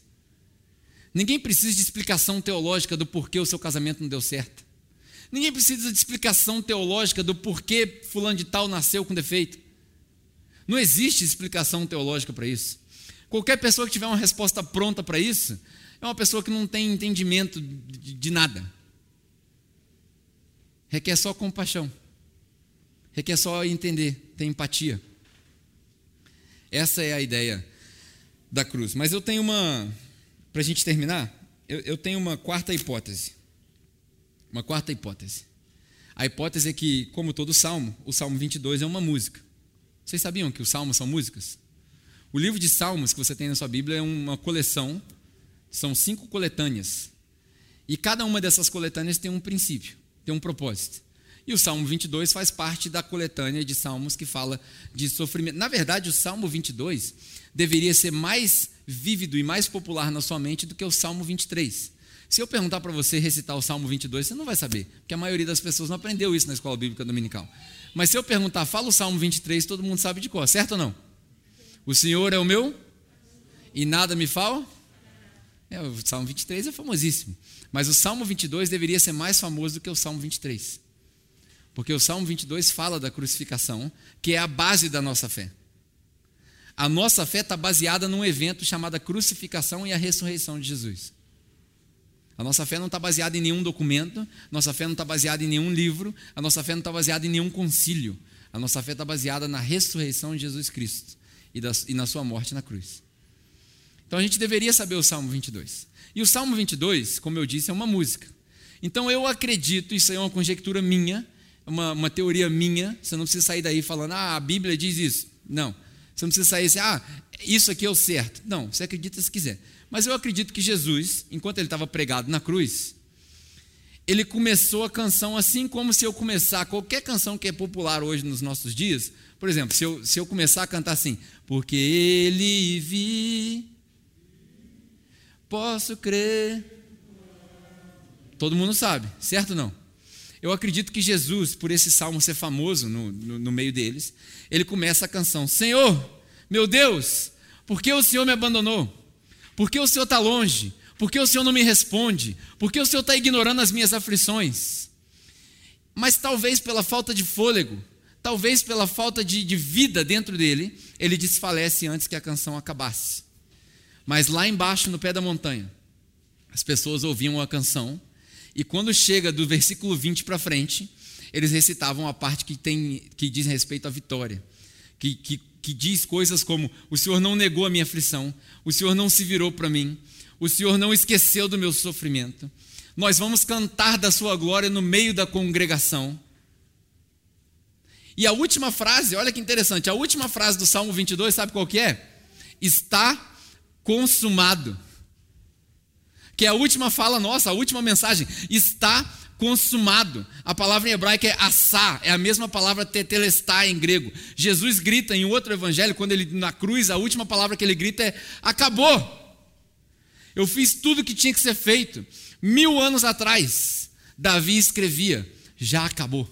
Ninguém precisa de explicação teológica do porquê o seu casamento não deu certo. Ninguém precisa de explicação teológica do porquê fulano de tal nasceu com defeito. Não existe explicação teológica para isso. Qualquer pessoa que tiver uma resposta pronta para isso é uma pessoa que não tem entendimento de, de nada. Requer só compaixão. Requer só entender, ter empatia. Essa é a ideia da cruz. Mas eu tenho uma, para a gente terminar, eu, eu tenho uma quarta hipótese. Uma quarta hipótese. A hipótese é que, como todo salmo, o Salmo 22 é uma música. Vocês sabiam que os salmos são músicas? O livro de salmos que você tem na sua Bíblia é uma coleção, são cinco coletâneas. E cada uma dessas coletâneas tem um princípio, tem um propósito. E o Salmo 22 faz parte da coletânea de salmos que fala de sofrimento. Na verdade, o Salmo 22 deveria ser mais vívido e mais popular na sua mente do que o Salmo 23. Se eu perguntar para você recitar o Salmo 22, você não vai saber, porque a maioria das pessoas não aprendeu isso na escola bíblica dominical. Mas se eu perguntar, fala o Salmo 23, todo mundo sabe de cor, certo ou não? O Senhor é o meu e nada me falta. É, o Salmo 23 é famosíssimo. Mas o Salmo 22 deveria ser mais famoso do que o Salmo 23. Porque o Salmo 22 fala da crucificação, que é a base da nossa fé. A nossa fé está baseada num evento chamado crucificação e a ressurreição de Jesus. A nossa fé não está baseada em nenhum documento, nossa fé não está baseada em nenhum livro, a nossa fé não está baseada em nenhum concílio. A nossa fé está baseada na ressurreição de Jesus Cristo e, da, e na sua morte na cruz. Então a gente deveria saber o Salmo 22. E o Salmo 22, como eu disse, é uma música. Então eu acredito, isso é uma conjectura minha, uma, uma teoria minha, você não precisa sair daí falando, ah, a Bíblia diz isso. Não. Você não precisa sair assim, ah, isso aqui é o certo. Não, você acredita se quiser. Mas eu acredito que Jesus, enquanto ele estava pregado na cruz, ele começou a canção assim como se eu começar qualquer canção que é popular hoje nos nossos dias. Por exemplo, se eu, se eu começar a cantar assim, porque ele vi, posso crer. Todo mundo sabe, certo ou não? Eu acredito que Jesus, por esse salmo ser famoso no, no, no meio deles, ele começa a canção: Senhor, meu Deus, por que o Senhor me abandonou? Por que o Senhor está longe? Por que o Senhor não me responde? Por que o Senhor está ignorando as minhas aflições? Mas talvez pela falta de fôlego, talvez pela falta de, de vida dentro dele, ele desfalece antes que a canção acabasse. Mas lá embaixo, no pé da montanha, as pessoas ouviam a canção, e quando chega do versículo 20 para frente, eles recitavam a parte que, tem, que diz respeito à vitória, que, que que diz coisas como: O Senhor não negou a minha aflição, o Senhor não se virou para mim, o Senhor não esqueceu do meu sofrimento. Nós vamos cantar da Sua glória no meio da congregação. E a última frase, olha que interessante, a última frase do Salmo 22, sabe qual que é? Está consumado. Que é a última fala nossa, a última mensagem. Está consumado. A palavra em hebraico é assá, é a mesma palavra tetelestai em grego. Jesus grita em outro evangelho, quando ele na cruz, a última palavra que ele grita é acabou. Eu fiz tudo o que tinha que ser feito. Mil anos atrás, Davi escrevia: já acabou.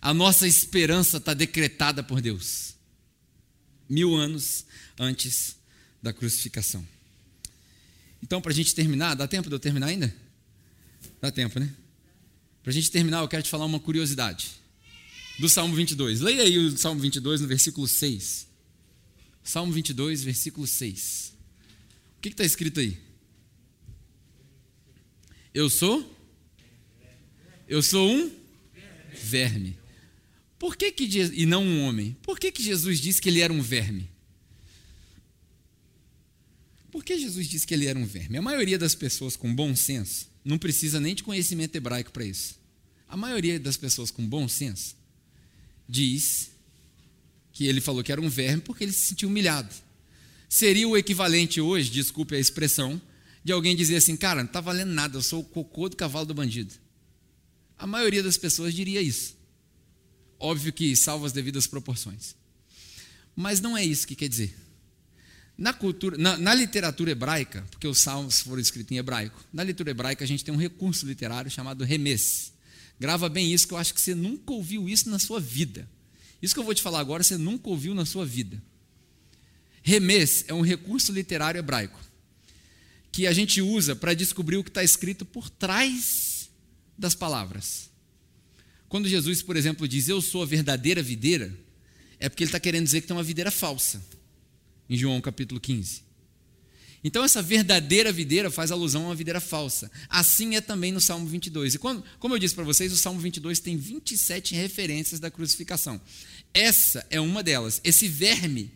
A nossa esperança está decretada por Deus. Mil anos antes da crucificação. Então, para a gente terminar, dá tempo de eu terminar ainda? Dá tempo, né? Para a gente terminar, eu quero te falar uma curiosidade. Do Salmo 22. Leia aí o Salmo 22 no versículo 6. Salmo 22, versículo 6. O que está escrito aí? Eu sou? Eu sou um verme. Por que que e não um homem? Por que que Jesus disse que ele era um verme? Por que Jesus disse que ele era um verme? A maioria das pessoas com bom senso não precisa nem de conhecimento hebraico para isso. A maioria das pessoas com bom senso diz que ele falou que era um verme porque ele se sentiu humilhado. Seria o equivalente hoje, desculpe a expressão, de alguém dizer assim: cara, não está valendo nada, eu sou o cocô do cavalo do bandido. A maioria das pessoas diria isso. Óbvio que salvo as devidas proporções. Mas não é isso que quer dizer. Na, cultura, na, na, literatura hebraica, porque os salmos foram escritos em hebraico, na literatura hebraica a gente tem um recurso literário chamado remes. Grava bem isso, que eu acho que você nunca ouviu isso na sua vida. Isso que eu vou te falar agora, você nunca ouviu na sua vida. Remes é um recurso literário hebraico que a gente usa para descobrir o que está escrito por trás das palavras. Quando Jesus, por exemplo, diz eu sou a verdadeira videira, é porque ele está querendo dizer que tem uma videira falsa em João capítulo 15. Então, essa verdadeira videira faz alusão a uma videira falsa. Assim é também no Salmo 22. E quando, como eu disse para vocês, o Salmo 22 tem 27 referências da crucificação. Essa é uma delas. Esse verme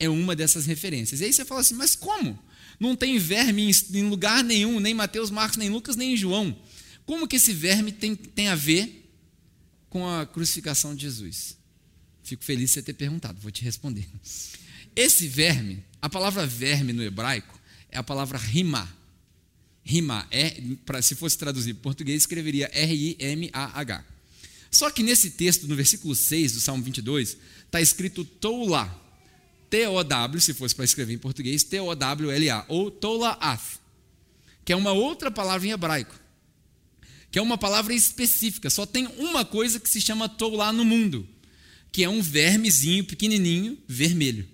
é uma dessas referências. E aí você fala assim, mas como? Não tem verme em lugar nenhum, nem Mateus, Marcos, nem Lucas, nem João. Como que esse verme tem, tem a ver com a crucificação de Jesus? Fico feliz de você ter perguntado, vou te responder. Esse verme, a palavra verme no hebraico é a palavra rima. Rima, é, pra, se fosse traduzir para português, escreveria R-I-M-A-H. Só que nesse texto, no versículo 6 do Salmo 22, está escrito toula. T-O-W, se fosse para escrever em português, T-O-W-L-A, ou tola-ath, que é uma outra palavra em hebraico, que é uma palavra específica. Só tem uma coisa que se chama toula no mundo, que é um vermezinho pequenininho, vermelho.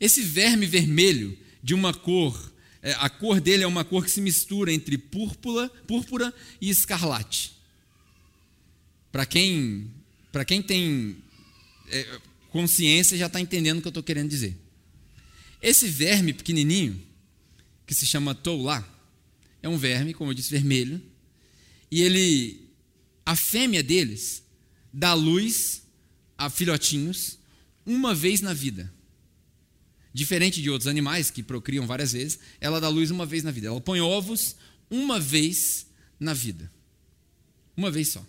Esse verme vermelho, de uma cor, é, a cor dele é uma cor que se mistura entre púrpura, púrpura e escarlate. Para quem, quem tem é, consciência, já está entendendo o que eu estou querendo dizer. Esse verme pequenininho, que se chama toulá, é um verme, como eu disse, vermelho, e ele, a fêmea deles, dá luz a filhotinhos uma vez na vida. Diferente de outros animais que procriam várias vezes, ela dá luz uma vez na vida. Ela põe ovos uma vez na vida. Uma vez só.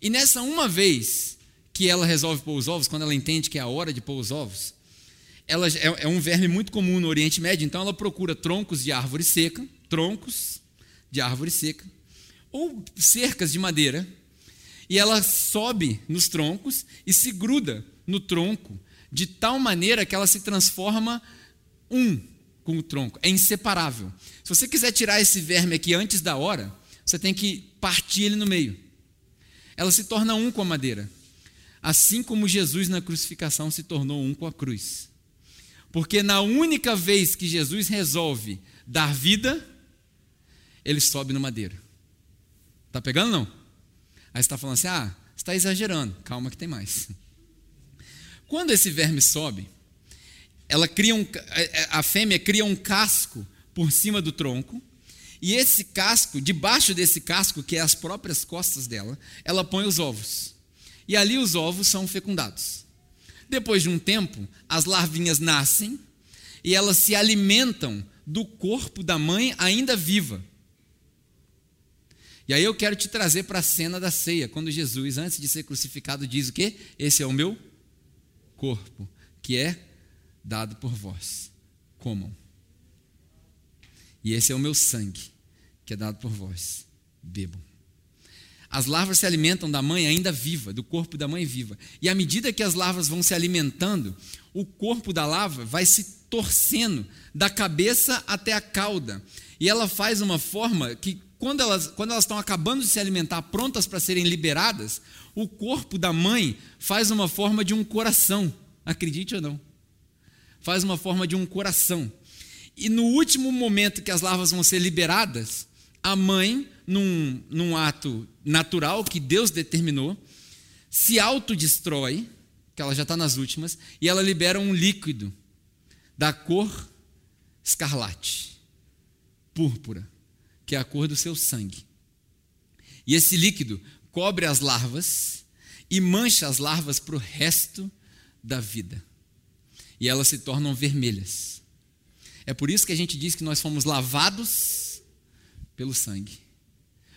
E nessa uma vez que ela resolve pôr os ovos, quando ela entende que é a hora de pôr os ovos, ela é, é um verme muito comum no Oriente Médio, então ela procura troncos de árvore seca, troncos de árvore seca, ou cercas de madeira, e ela sobe nos troncos e se gruda no tronco de tal maneira que ela se transforma um com o tronco, é inseparável. Se você quiser tirar esse verme aqui antes da hora, você tem que partir ele no meio. Ela se torna um com a madeira, assim como Jesus na crucificação se tornou um com a cruz. Porque na única vez que Jesus resolve dar vida, ele sobe no madeiro. Tá pegando não? Aí você está falando assim: ah, está exagerando. Calma que tem mais. Quando esse verme sobe, ela cria um, a fêmea cria um casco por cima do tronco, e esse casco, debaixo desse casco, que é as próprias costas dela, ela põe os ovos. E ali os ovos são fecundados. Depois de um tempo, as larvinhas nascem e elas se alimentam do corpo da mãe ainda viva. E aí eu quero te trazer para a cena da ceia, quando Jesus, antes de ser crucificado, diz o quê? Esse é o meu corpo, que é dado por vós. Comam. E esse é o meu sangue, que é dado por vós. Bebam. As larvas se alimentam da mãe ainda viva, do corpo da mãe viva. E à medida que as larvas vão se alimentando, o corpo da larva vai se torcendo da cabeça até a cauda. E ela faz uma forma que, quando elas, quando elas estão acabando de se alimentar, prontas para serem liberadas, o corpo da mãe faz uma forma de um coração, acredite ou não. Faz uma forma de um coração. E no último momento que as larvas vão ser liberadas, a mãe, num, num ato natural que Deus determinou, se autodestrói, que ela já está nas últimas, e ela libera um líquido da cor escarlate, púrpura, que é a cor do seu sangue. E esse líquido cobre as larvas e mancha as larvas para o resto da vida. E elas se tornam vermelhas. É por isso que a gente diz que nós fomos lavados pelo sangue.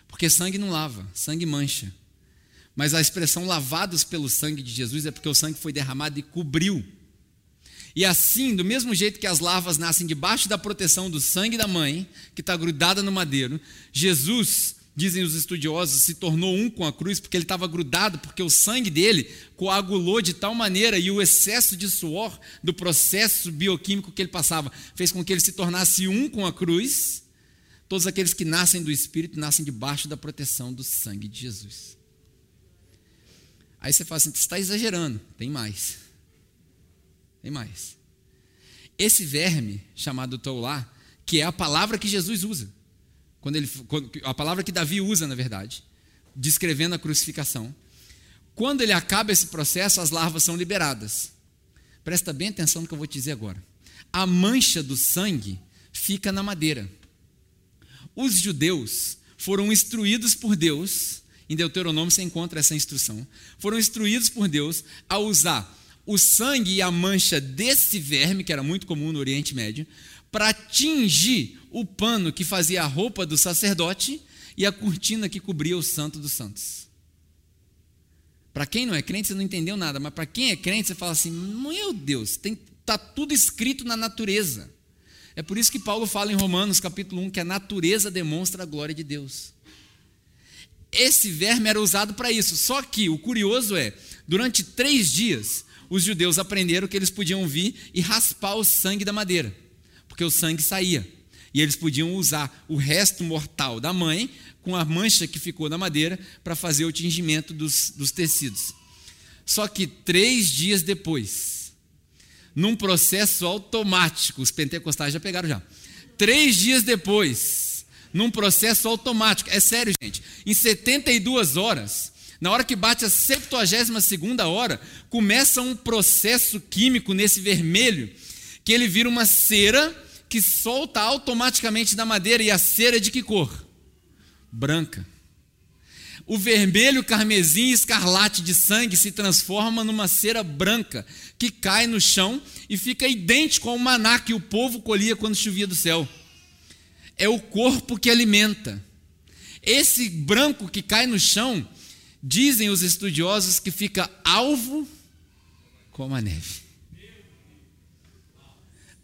Porque sangue não lava, sangue mancha. Mas a expressão lavados pelo sangue de Jesus é porque o sangue foi derramado e cobriu. E assim, do mesmo jeito que as larvas nascem debaixo da proteção do sangue da mãe, que está grudada no madeiro, Jesus, dizem os estudiosos, se tornou um com a cruz porque ele estava grudado, porque o sangue dele coagulou de tal maneira e o excesso de suor do processo bioquímico que ele passava fez com que ele se tornasse um com a cruz. Todos aqueles que nascem do Espírito nascem debaixo da proteção do sangue de Jesus. Aí você fala assim: você está exagerando. Tem mais. Tem mais. Esse verme chamado Toulá, que é a palavra que Jesus usa, quando ele, quando, a palavra que Davi usa, na verdade, descrevendo a crucificação. Quando ele acaba esse processo, as larvas são liberadas. Presta bem atenção no que eu vou te dizer agora. A mancha do sangue fica na madeira. Os judeus foram instruídos por Deus em Deuteronômio você encontra essa instrução. Foram instruídos por Deus a usar o sangue e a mancha desse verme, que era muito comum no Oriente Médio, para tingir o pano que fazia a roupa do sacerdote e a cortina que cobria o santo dos santos. Para quem não é crente, você não entendeu nada, mas para quem é crente, você fala assim: meu Deus, está tudo escrito na natureza. É por isso que Paulo fala em Romanos capítulo 1 que a natureza demonstra a glória de Deus. Esse verme era usado para isso. Só que o curioso é, durante três dias, os judeus aprenderam que eles podiam vir e raspar o sangue da madeira, porque o sangue saía. E eles podiam usar o resto mortal da mãe, com a mancha que ficou na madeira, para fazer o tingimento dos, dos tecidos. Só que três dias depois, num processo automático, os pentecostais já pegaram já. Três dias depois, num processo automático. É sério, gente. Em 72 horas, na hora que bate a 72 hora, começa um processo químico nesse vermelho, que ele vira uma cera que solta automaticamente da madeira. E a cera é de que cor? Branca. O vermelho, carmesim escarlate de sangue se transforma numa cera branca que cai no chão e fica idêntico ao maná que o povo colhia quando chovia do céu é o corpo que alimenta. Esse branco que cai no chão, dizem os estudiosos que fica alvo como a neve.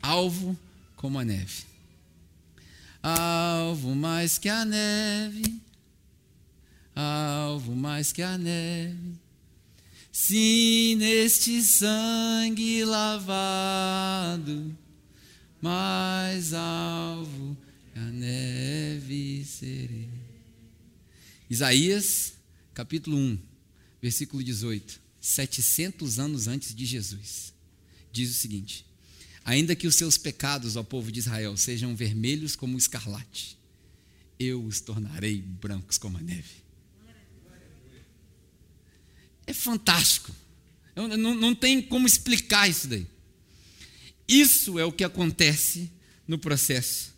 Alvo como a neve. Alvo mais que a neve. Alvo mais que a neve. Sim, neste sangue lavado, mais alvo a neve serei. Isaías, capítulo 1, versículo 18. 700 anos antes de Jesus, diz o seguinte: Ainda que os seus pecados, ó povo de Israel, sejam vermelhos como o escarlate, eu os tornarei brancos como a neve. É fantástico. Não, não tem como explicar isso daí. Isso é o que acontece no processo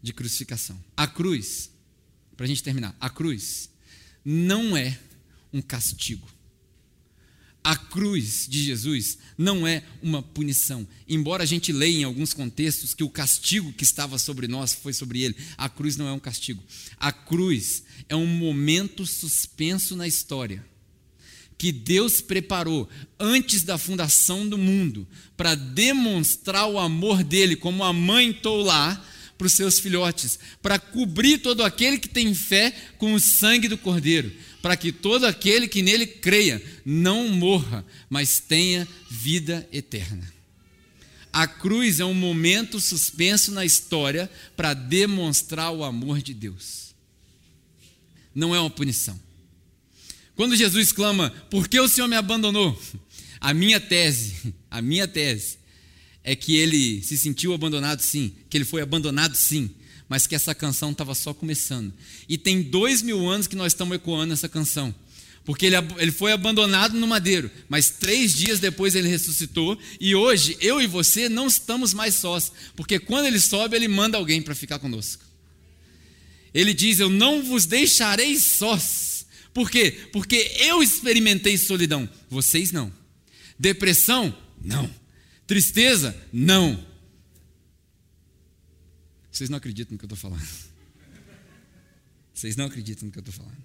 de crucificação. A cruz, para a gente terminar, a cruz não é um castigo. A cruz de Jesus não é uma punição. Embora a gente leia em alguns contextos que o castigo que estava sobre nós foi sobre ele, a cruz não é um castigo. A cruz é um momento suspenso na história que Deus preparou antes da fundação do mundo para demonstrar o amor dele, como a mãe Toulá para os seus filhotes, para cobrir todo aquele que tem fé com o sangue do Cordeiro, para que todo aquele que nele creia não morra, mas tenha vida eterna. A cruz é um momento suspenso na história para demonstrar o amor de Deus. Não é uma punição. Quando Jesus clama, por que o Senhor me abandonou? <laughs> A minha tese, a minha tese é que ele se sentiu abandonado sim, que ele foi abandonado sim, mas que essa canção estava só começando. E tem dois mil anos que nós estamos ecoando essa canção. Porque ele, ele foi abandonado no madeiro, mas três dias depois ele ressuscitou, e hoje eu e você não estamos mais sós, porque quando ele sobe, ele manda alguém para ficar conosco. Ele diz: Eu não vos deixarei sós, Por quê? Porque eu experimentei solidão, vocês não. Depressão? Não. Tristeza? Não. Vocês não acreditam no que eu estou falando. Vocês não acreditam no que eu estou falando.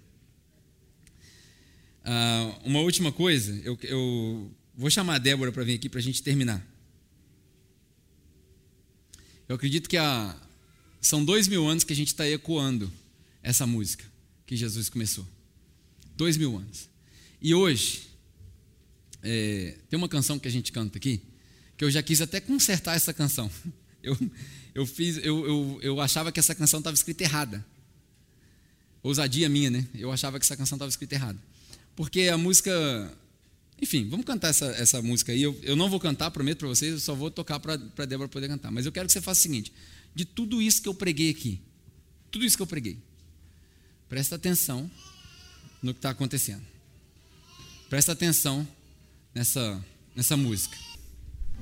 Uh, uma última coisa, eu, eu vou chamar a Débora para vir aqui para a gente terminar. Eu acredito que há, são dois mil anos que a gente está ecoando essa música que Jesus começou. Dois mil anos. E hoje, é, tem uma canção que a gente canta aqui, que eu já quis até consertar essa canção. <laughs> Eu, eu, fiz, eu, eu, eu achava que essa canção estava escrita errada. Ousadia minha, né? Eu achava que essa canção estava escrita errada. Porque a música. Enfim, vamos cantar essa, essa música aí. Eu, eu não vou cantar, prometo para vocês, eu só vou tocar para a Débora poder cantar. Mas eu quero que você faça o seguinte: de tudo isso que eu preguei aqui, tudo isso que eu preguei, presta atenção no que está acontecendo. Presta atenção nessa, nessa música.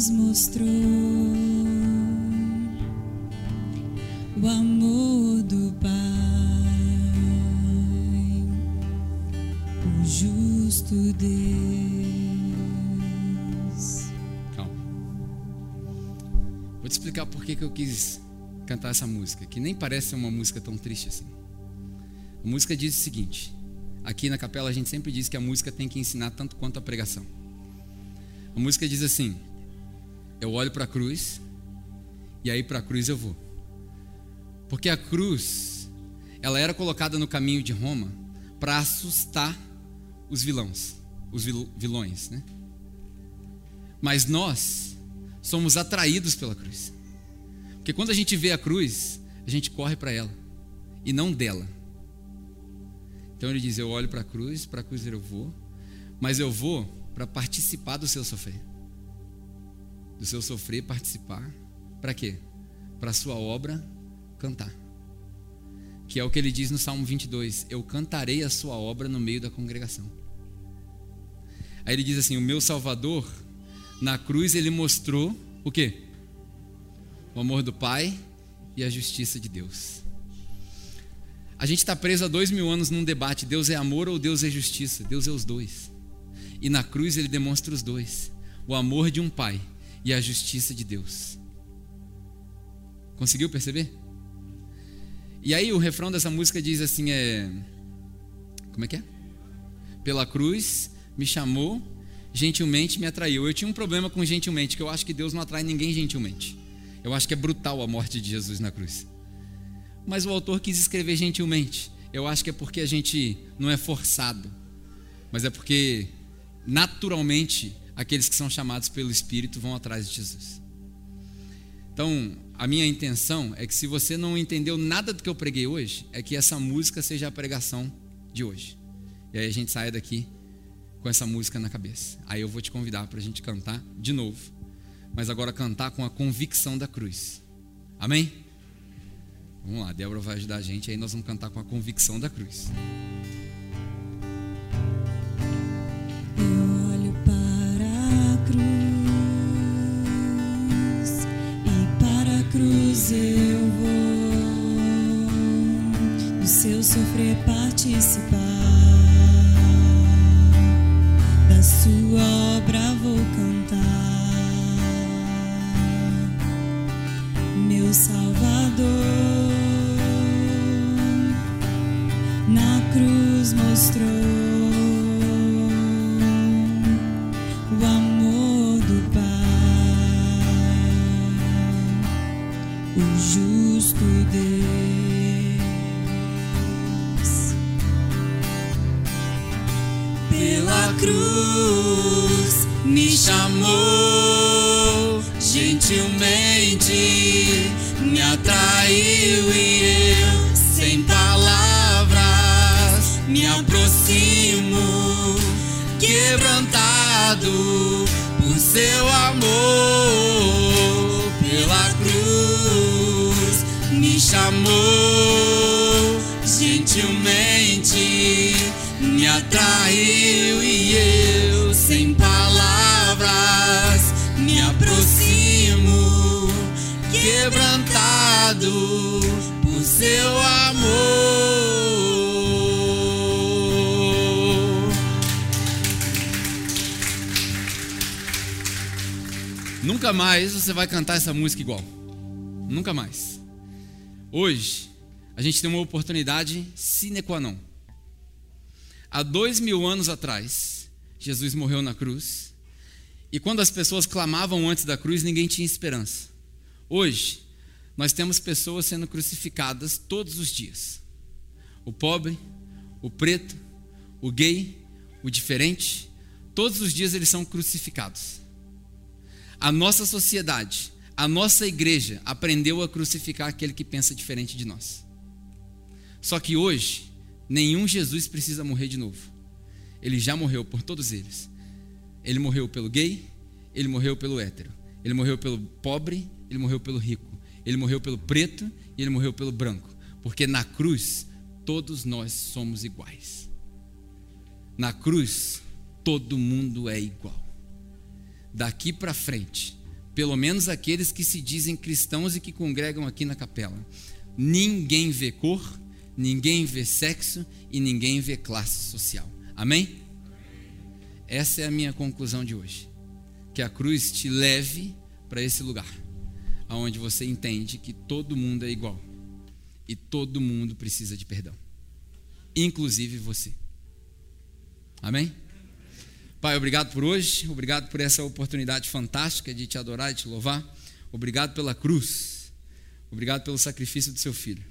cruz mostrou o amor do Pai o justo Deus explicar por que eu quis cantar essa música, que nem parece uma música tão triste assim. A música diz o seguinte: aqui na capela a gente sempre diz que a música tem que ensinar tanto quanto a pregação. A música diz assim: eu olho para a cruz e aí para a cruz eu vou. Porque a cruz, ela era colocada no caminho de Roma para assustar os vilões, os vilões, né? Mas nós somos atraídos pela cruz. Porque quando a gente vê a cruz, a gente corre para ela e não dela. Então ele diz: Eu olho para a cruz, para a cruz eu vou, mas eu vou para participar do seu sofrer. Do seu sofrer, participar. Para quê? Para a sua obra cantar. Que é o que ele diz no Salmo 22: Eu cantarei a sua obra no meio da congregação. Aí ele diz assim: O meu Salvador, na cruz, ele mostrou o quê? o amor do Pai e a justiça de Deus. A gente está preso há dois mil anos num debate: Deus é amor ou Deus é justiça? Deus é os dois. E na cruz ele demonstra os dois: o amor de um Pai e a justiça de Deus. Conseguiu perceber? E aí o refrão dessa música diz assim: é. Como é que é? Pela cruz me chamou, gentilmente me atraiu. Eu tinha um problema com gentilmente, que eu acho que Deus não atrai ninguém gentilmente. Eu acho que é brutal a morte de Jesus na cruz. Mas o autor quis escrever gentilmente. Eu acho que é porque a gente não é forçado, mas é porque naturalmente aqueles que são chamados pelo Espírito vão atrás de Jesus. Então, a minha intenção é que se você não entendeu nada do que eu preguei hoje, é que essa música seja a pregação de hoje. E aí a gente saia daqui com essa música na cabeça. Aí eu vou te convidar para a gente cantar de novo mas agora cantar com a convicção da cruz. Amém? Vamos lá, Débora vai ajudar a gente, aí nós vamos cantar com a convicção da cruz. Cruz e para a cruz eu vou do seu sofrer participar da sua obra vou cantar. meu Salvador. Na cruz mostrou Deus. Pela cruz me chamou gentilmente, me atraiu e eu, sem palavras, me aproximo, quebrantado por seu amor pela cruz me chamou gentilmente, me atraiu e eu sem palavras me aproximo quebrantado por seu amor. Nunca mais você vai cantar essa música igual. Nunca mais. Hoje, a gente tem uma oportunidade sine qua non. Há dois mil anos atrás, Jesus morreu na cruz. E quando as pessoas clamavam antes da cruz, ninguém tinha esperança. Hoje, nós temos pessoas sendo crucificadas todos os dias. O pobre, o preto, o gay, o diferente, todos os dias eles são crucificados. A nossa sociedade, a nossa igreja aprendeu a crucificar aquele que pensa diferente de nós. Só que hoje, nenhum Jesus precisa morrer de novo. Ele já morreu por todos eles. Ele morreu pelo gay, ele morreu pelo hétero, ele morreu pelo pobre, ele morreu pelo rico, ele morreu pelo preto e ele morreu pelo branco. Porque na cruz, todos nós somos iguais. Na cruz, todo mundo é igual. Daqui para frente, pelo menos aqueles que se dizem cristãos e que congregam aqui na capela, ninguém vê cor, ninguém vê sexo e ninguém vê classe social. Amém? Essa é a minha conclusão de hoje. Que a cruz te leve para esse lugar, aonde você entende que todo mundo é igual e todo mundo precisa de perdão, inclusive você. Amém? Pai, obrigado por hoje, obrigado por essa oportunidade fantástica de te adorar e te louvar. Obrigado pela cruz, obrigado pelo sacrifício do seu filho.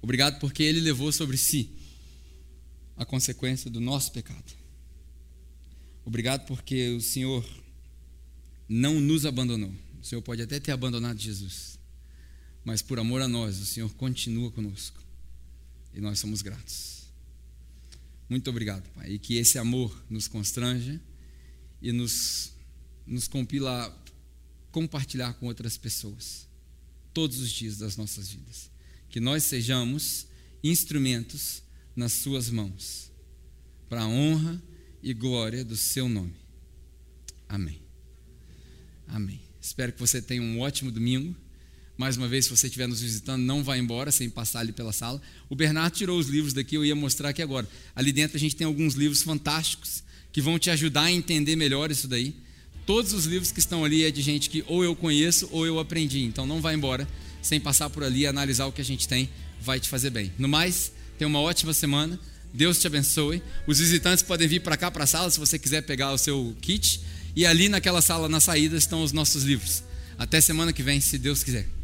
Obrigado porque ele levou sobre si a consequência do nosso pecado. Obrigado porque o Senhor não nos abandonou. O Senhor pode até ter abandonado Jesus, mas por amor a nós, o Senhor continua conosco e nós somos gratos. Muito obrigado, Pai. E que esse amor nos constranja e nos, nos compila a compartilhar com outras pessoas todos os dias das nossas vidas. Que nós sejamos instrumentos nas Suas mãos, para a honra e glória do Seu nome. Amém. Amém. Espero que você tenha um ótimo domingo. Mais uma vez, se você estiver nos visitando, não vá embora sem passar ali pela sala. O Bernardo tirou os livros daqui, eu ia mostrar aqui agora. Ali dentro a gente tem alguns livros fantásticos que vão te ajudar a entender melhor isso daí. Todos os livros que estão ali é de gente que ou eu conheço ou eu aprendi. Então não vá embora sem passar por ali e analisar o que a gente tem, vai te fazer bem. No mais, tenha uma ótima semana. Deus te abençoe. Os visitantes podem vir para cá para a sala se você quiser pegar o seu kit. E ali naquela sala na saída estão os nossos livros. Até semana que vem, se Deus quiser.